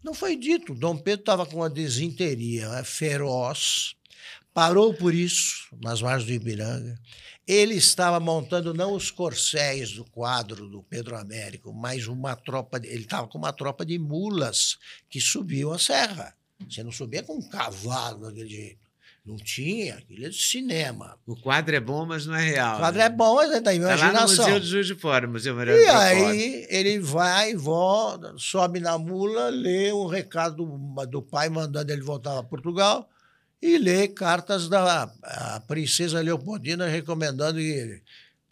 A: Não foi dito. Dom Pedro estava com uma desinteria feroz, parou por isso nas margens do Ibiranga. Ele estava montando não os corcéis do quadro do Pedro Américo, mas uma tropa. De, ele estava com uma tropa de mulas que subiam a serra. Você não subia com um cavalo daquele jeito. Não tinha, aquilo é de cinema.
B: O quadro é bom, mas não é real.
A: O quadro
B: né?
A: é bom, mas é da
B: Tá lá no
A: imaginação.
B: Museu de Juiz de Fora, Museu Mariano
A: E aí ele vai, volta, sobe na mula, lê um recado do, do pai mandando ele voltar a Portugal e lê cartas da princesa Leopoldina recomendando que ele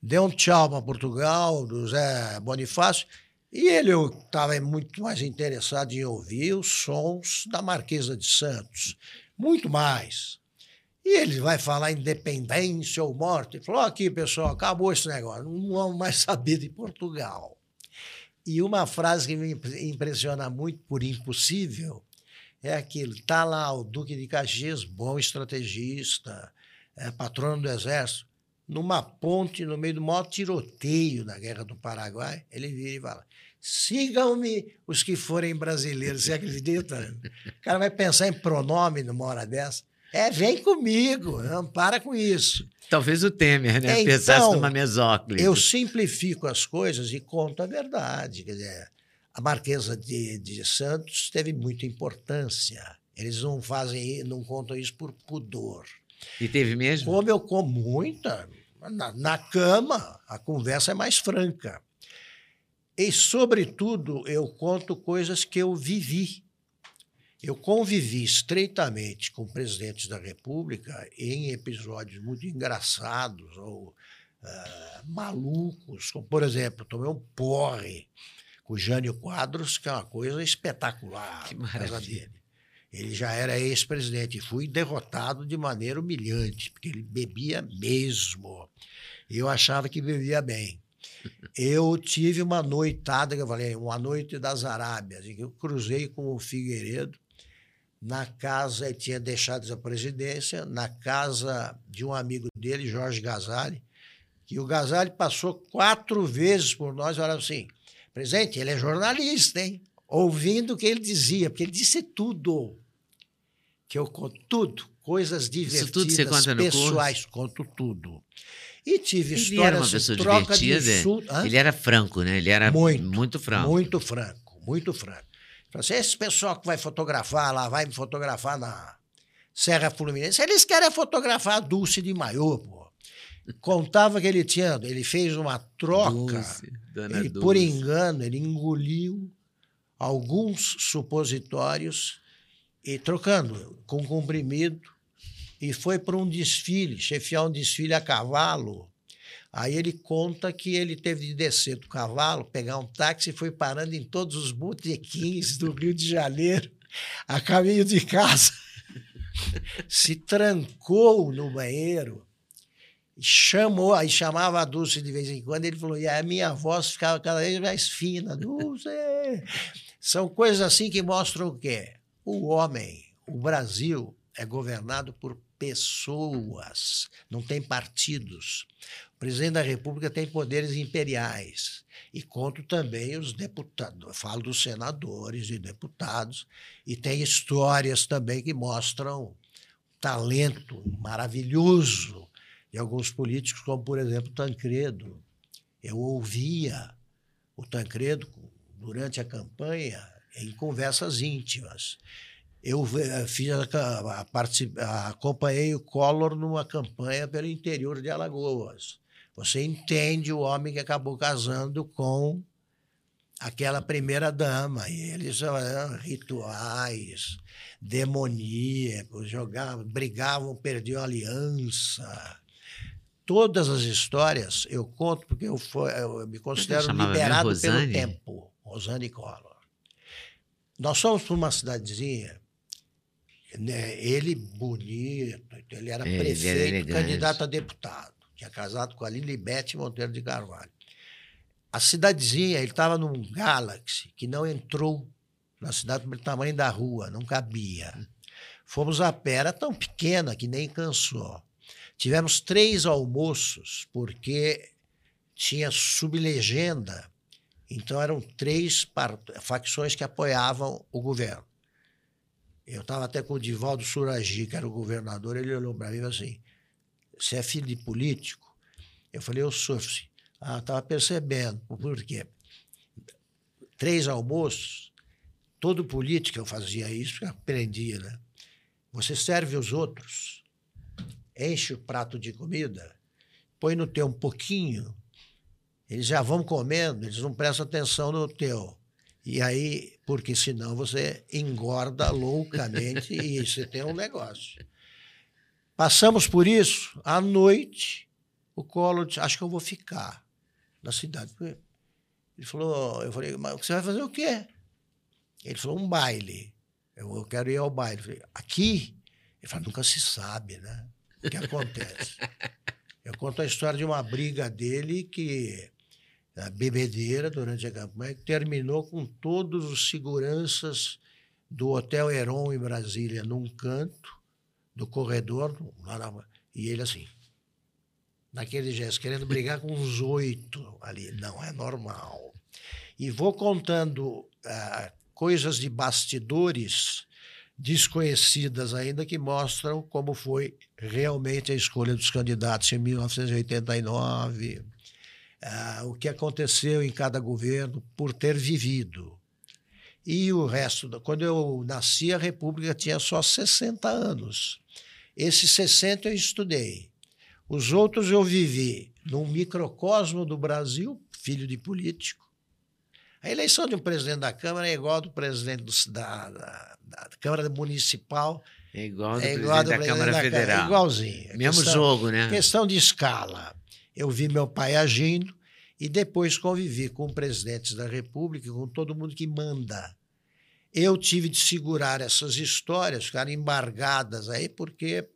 A: dê um tchau para Portugal, do Zé Bonifácio. E ele estava muito mais interessado em ouvir os sons da Marquesa de Santos. Muito mais. E ele vai falar independência ou morte. Ele falou: aqui, pessoal, acabou esse negócio, não vamos mais saber de Portugal. E uma frase que me impressiona muito por impossível é aquilo: está lá o Duque de Caxias, bom estrategista, é, patrono do Exército, numa ponte no meio do maior tiroteio da Guerra do Paraguai, ele vira e fala: sigam-me os que forem brasileiros. Você acredita? O cara vai pensar em pronome numa hora dessa. É, vem comigo, não para com isso.
B: Talvez o Temer, né?
A: Então,
B: Pensasse numa mesóclise.
A: Eu simplifico as coisas e conto a verdade. Quer dizer, a Marquesa de, de Santos teve muita importância. Eles não fazem, não contam isso por pudor.
B: E teve mesmo?
A: Como eu com muita, na, na cama a conversa é mais franca. E, sobretudo, eu conto coisas que eu vivi. Eu convivi estreitamente com presidentes da República em episódios muito engraçados ou ah, malucos, como, por exemplo, tomei um porre com o Jânio Quadros, que é uma coisa espetacular. Casa
B: maravilha.
A: dele. Ele já era ex-presidente e fui derrotado de maneira humilhante, porque ele bebia mesmo. Eu achava que bebia bem. Eu tive uma noitada, que eu falei, uma noite das Arábias, em que eu cruzei com o Figueiredo na casa, ele tinha deixado a presidência, na casa de um amigo dele, Jorge Gazali, que o Gazali passou quatro vezes por nós e falava assim, presidente, ele é jornalista, hein? Ouvindo o que ele dizia, porque ele disse tudo. Que eu conto tudo, coisas divertidas, pessoais, conto tudo. E tive
B: Ele
A: histórias
B: era uma
A: de
B: pessoa
A: troca
B: divertida.
A: de insulto.
B: Ele era franco, né? Ele era
A: Muito,
B: muito, franco.
A: Muito franco, muito franco. Falei assim, esse pessoal que vai fotografar lá, vai me fotografar na Serra Fluminense, eles querem fotografar a Dulce de Maiô, pô. Contava que ele tinha, ele fez uma troca,
B: Dulce, dona
A: ele,
B: Dulce.
A: por engano, ele engoliu alguns supositórios e trocando com comprimido e foi para um desfile, chefiar um desfile a cavalo. Aí ele conta que ele teve de descer do cavalo, pegar um táxi e foi parando em todos os botequins do Rio de Janeiro, a caminho de casa. Se trancou no banheiro, chamou, aí chamava a Dulce de vez em quando, ele falou, e a minha voz ficava cada vez mais fina, Dulce. São coisas assim que mostram o quê? O homem, o Brasil, é governado por pessoas, não tem partidos. O presidente da República tem poderes imperiais. E conto também os deputados, falo dos senadores e deputados, e tem histórias também que mostram talento maravilhoso de alguns políticos, como, por exemplo, Tancredo. Eu ouvia o Tancredo durante a campanha em conversas íntimas. Eu eh, fiz a, a, acompanhei o Collor numa campanha pelo interior de Alagoas. Você entende o homem que acabou casando com aquela primeira dama. E eles eram rituais demoníacos, jogavam, brigavam, perdiam aliança. Todas as histórias eu conto porque eu, foi, eu me considero liberado pelo tempo. Rosane Collor. Nós fomos para uma cidadezinha né, ele bonito, ele era
B: Ele
A: prefeito,
B: era
A: candidato a deputado. Tinha casado com a Lilibete Monteiro de Carvalho. A cidadezinha, ele estava num Galaxy que não entrou na cidade pelo tamanho da rua, não cabia. Fomos a pé, era tão pequena que nem cansou. Tivemos três almoços, porque tinha sublegenda. Então eram três facções que apoiavam o governo. Eu estava até com o Divaldo Suragi, que era o governador, ele olhou para mim e assim: Você é filho de político? Eu falei: Eu sou. Ah, estava percebendo. Por quê? Três almoços, todo político eu fazia isso, aprendia, né? Você serve os outros, enche o prato de comida, põe no teu um pouquinho, eles já vão comendo, eles não prestam atenção no teu. E aí, porque senão você engorda loucamente e você tem um negócio. Passamos por isso, à noite, o Collor disse, acho que eu vou ficar na cidade. Ele falou, eu falei, mas você vai fazer o quê? Ele falou, um baile. Eu, quero ir ao baile. Eu falei, aqui? Ele falou, nunca se sabe, né? O que acontece? eu conto a história de uma briga dele que a bebedeira durante a campanha, terminou com todos os seguranças do Hotel Heron em Brasília num canto do corredor, e ele assim, naquele gesto, querendo brigar com uns oito ali. Não é normal. E vou contando uh, coisas de bastidores desconhecidas ainda que mostram como foi realmente a escolha dos candidatos em 1989 uh, o que aconteceu em cada governo por ter vivido. E o resto, quando eu nasci, a República tinha só 60 anos. Esses 60 eu estudei. Os outros eu vivi num microcosmo do Brasil, filho de político. A eleição de um presidente da Câmara é igual ao do presidente do, da, da, da, Câmara Municipal.
B: É igual ao do
A: é
B: presidente
A: igual ao do
B: da
A: presidente
B: Câmara
A: da
B: Federal.
A: Câmara, é igualzinho.
B: Mesmo
A: questão,
B: jogo, né?
A: Questão de escala. Eu vi meu pai agindo e depois convivi com presidentes da República, com todo mundo que manda. Eu tive de segurar essas histórias, ficaram embargadas aí, porque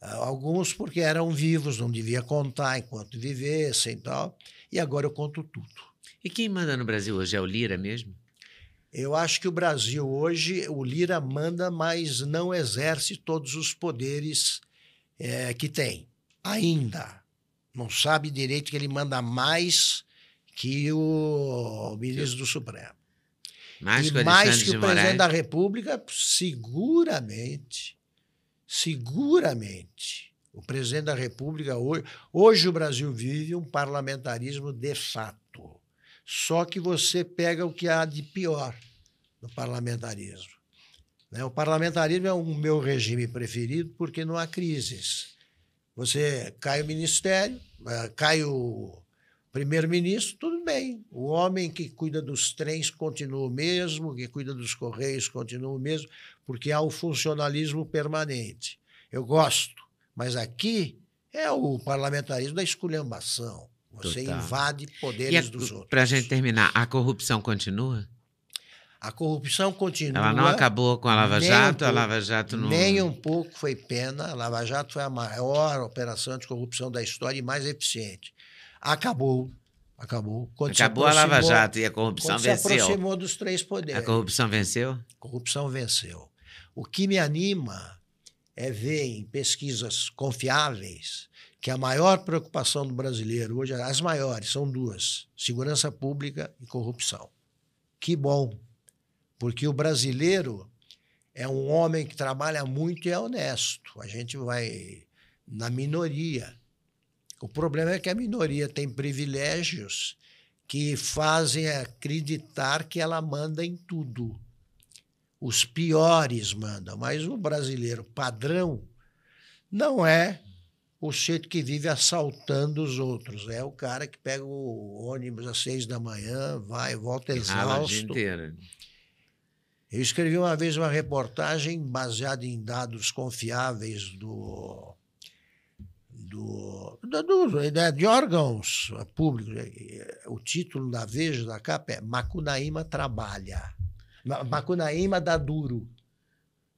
A: alguns porque eram vivos, não devia contar enquanto vivessem e tal. E agora eu conto tudo.
B: E quem manda no Brasil hoje é o Lira mesmo?
A: Eu acho que o Brasil hoje, o Lira manda, mas não exerce todos os poderes é, que tem. Ainda. Não sabe direito que ele manda mais que o ministro do Supremo.
B: Mais
A: e
B: que o
A: mais que o presidente da República, seguramente. seguramente, o presidente da República hoje, hoje o Brasil vive um parlamentarismo de fato. Só que você pega o que há de pior no parlamentarismo. Né? O parlamentarismo é o meu regime preferido porque não há crises. Você cai o ministério, eh, cai o primeiro-ministro, tudo bem. O homem que cuida dos trens continua o mesmo, que cuida dos correios continua o mesmo, porque há o funcionalismo permanente. Eu gosto, mas aqui é o parlamentarismo da esculhambação. Você Total. invade poderes a, dos outros.
B: Para a gente terminar, a corrupção continua?
A: A corrupção continua.
B: Ela não acabou com a Lava Jato, um a Lava Jato não.
A: Nem um pouco foi pena. A Lava Jato foi a maior operação de corrupção da história e mais eficiente. Acabou. Acabou.
B: Quando Acabou a Lava Jato e a corrupção venceu. se
A: aproximou dos três poderes.
B: A corrupção venceu? A
A: corrupção venceu. O que me anima é ver em pesquisas confiáveis que a maior preocupação do brasileiro hoje, as maiores, são duas: segurança pública e corrupção. Que bom, porque o brasileiro é um homem que trabalha muito e é honesto. A gente vai na minoria. O problema é que a minoria tem privilégios que fazem acreditar que ela manda em tudo. Os piores mandam, mas o brasileiro padrão não é o jeito que vive assaltando os outros. É o cara que pega o ônibus às seis da manhã, vai, volta exausto. Inteira. Eu escrevi uma vez uma reportagem baseada em dados confiáveis do do, do, né, de órgãos públicos. O título da Veja, da capa, é Macunaíma Trabalha. Macunaíma dá duro.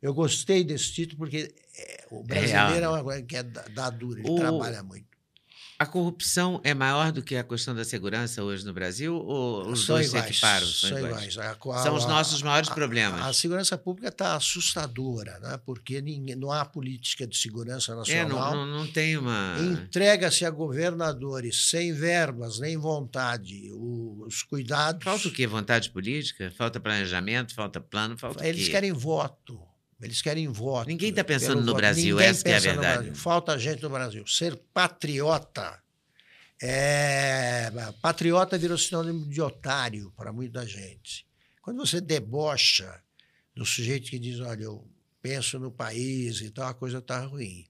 A: Eu gostei desse título porque é, o brasileiro é, uma coisa que é dá duro, ele o, trabalha muito.
B: A corrupção é maior do que a questão da segurança hoje no Brasil ou os são dois iguais, se equiparam? São, são iguais. iguais. A, são os nossos maiores
A: a,
B: problemas.
A: A, a segurança pública está assustadora, né? porque ninguém, não há política de segurança nacional.
B: É, não, não, não tem uma.
A: Entrega-se a governadores sem verbas nem vontade os cuidados.
B: Falta o quê? Vontade política? Falta planejamento? Falta plano? Falta
A: Eles querem voto. Eles querem voto.
B: Ninguém está pensando no voto. Brasil, Ninguém essa é a verdade.
A: Falta gente no Brasil. Ser patriota. É... Patriota virou sinônimo de otário para muita gente. Quando você debocha do sujeito que diz, olha, eu penso no país e tal, a coisa está ruim.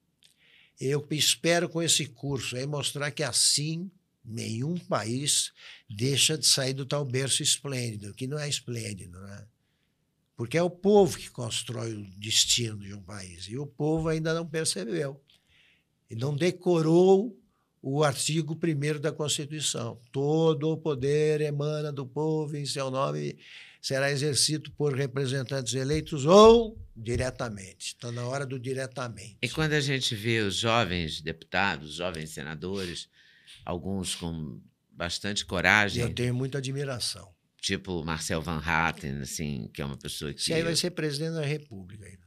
A: Eu espero com esse curso aí mostrar que assim nenhum país deixa de sair do tal berço esplêndido, que não é esplêndido, né? Porque é o povo que constrói o destino de um país. E o povo ainda não percebeu. E não decorou o artigo 1 da Constituição. Todo o poder emana do povo em seu nome será exercido por representantes eleitos ou diretamente. Está na hora do diretamente.
B: E quando a gente vê os jovens deputados, jovens senadores, alguns com bastante coragem.
A: Eu tenho muita admiração
B: tipo Marcel Van Hatten, assim, que é uma pessoa que.
A: Esse aí vai ser presidente da República ainda.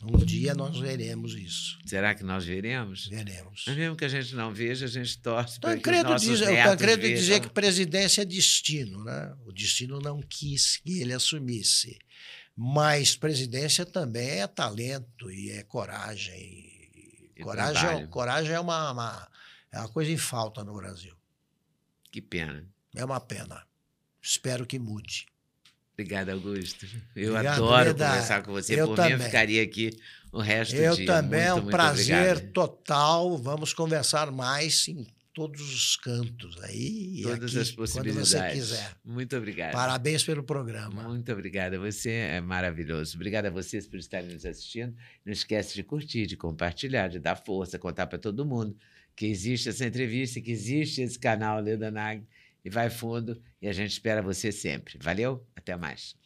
A: Um dia nós veremos isso.
B: Será que nós veremos?
A: Veremos.
B: Mas mesmo que a gente não veja, a gente torce para
A: que os nossos diz, netos Eu credo dizer que presidência é destino, né? O destino não quis que ele assumisse. Mas presidência também é talento e é coragem. E coragem, é, coragem é uma, uma, é uma coisa em falta no Brasil.
B: Que pena.
A: É uma pena. Espero que mude.
B: Obrigado, Augusto. Eu Obrigado, adoro Leda. conversar com você. Eu Por também. mim, eu ficaria aqui o resto
A: eu
B: do dia.
A: Eu também,
B: muito,
A: é um prazer obrigado. total. Vamos conversar mais em todos os cantos aí.
B: Todas
A: aqui,
B: as possibilidades.
A: Quando você quiser.
B: Muito obrigado.
A: Parabéns pelo programa.
B: Muito obrigado. Você é maravilhoso. Obrigado a vocês por estarem nos assistindo. Não esquece de curtir, de compartilhar, de dar força, contar para todo mundo que existe essa entrevista, que existe esse canal Leda Nag e vai fundo. E a gente espera você sempre. Valeu, até mais.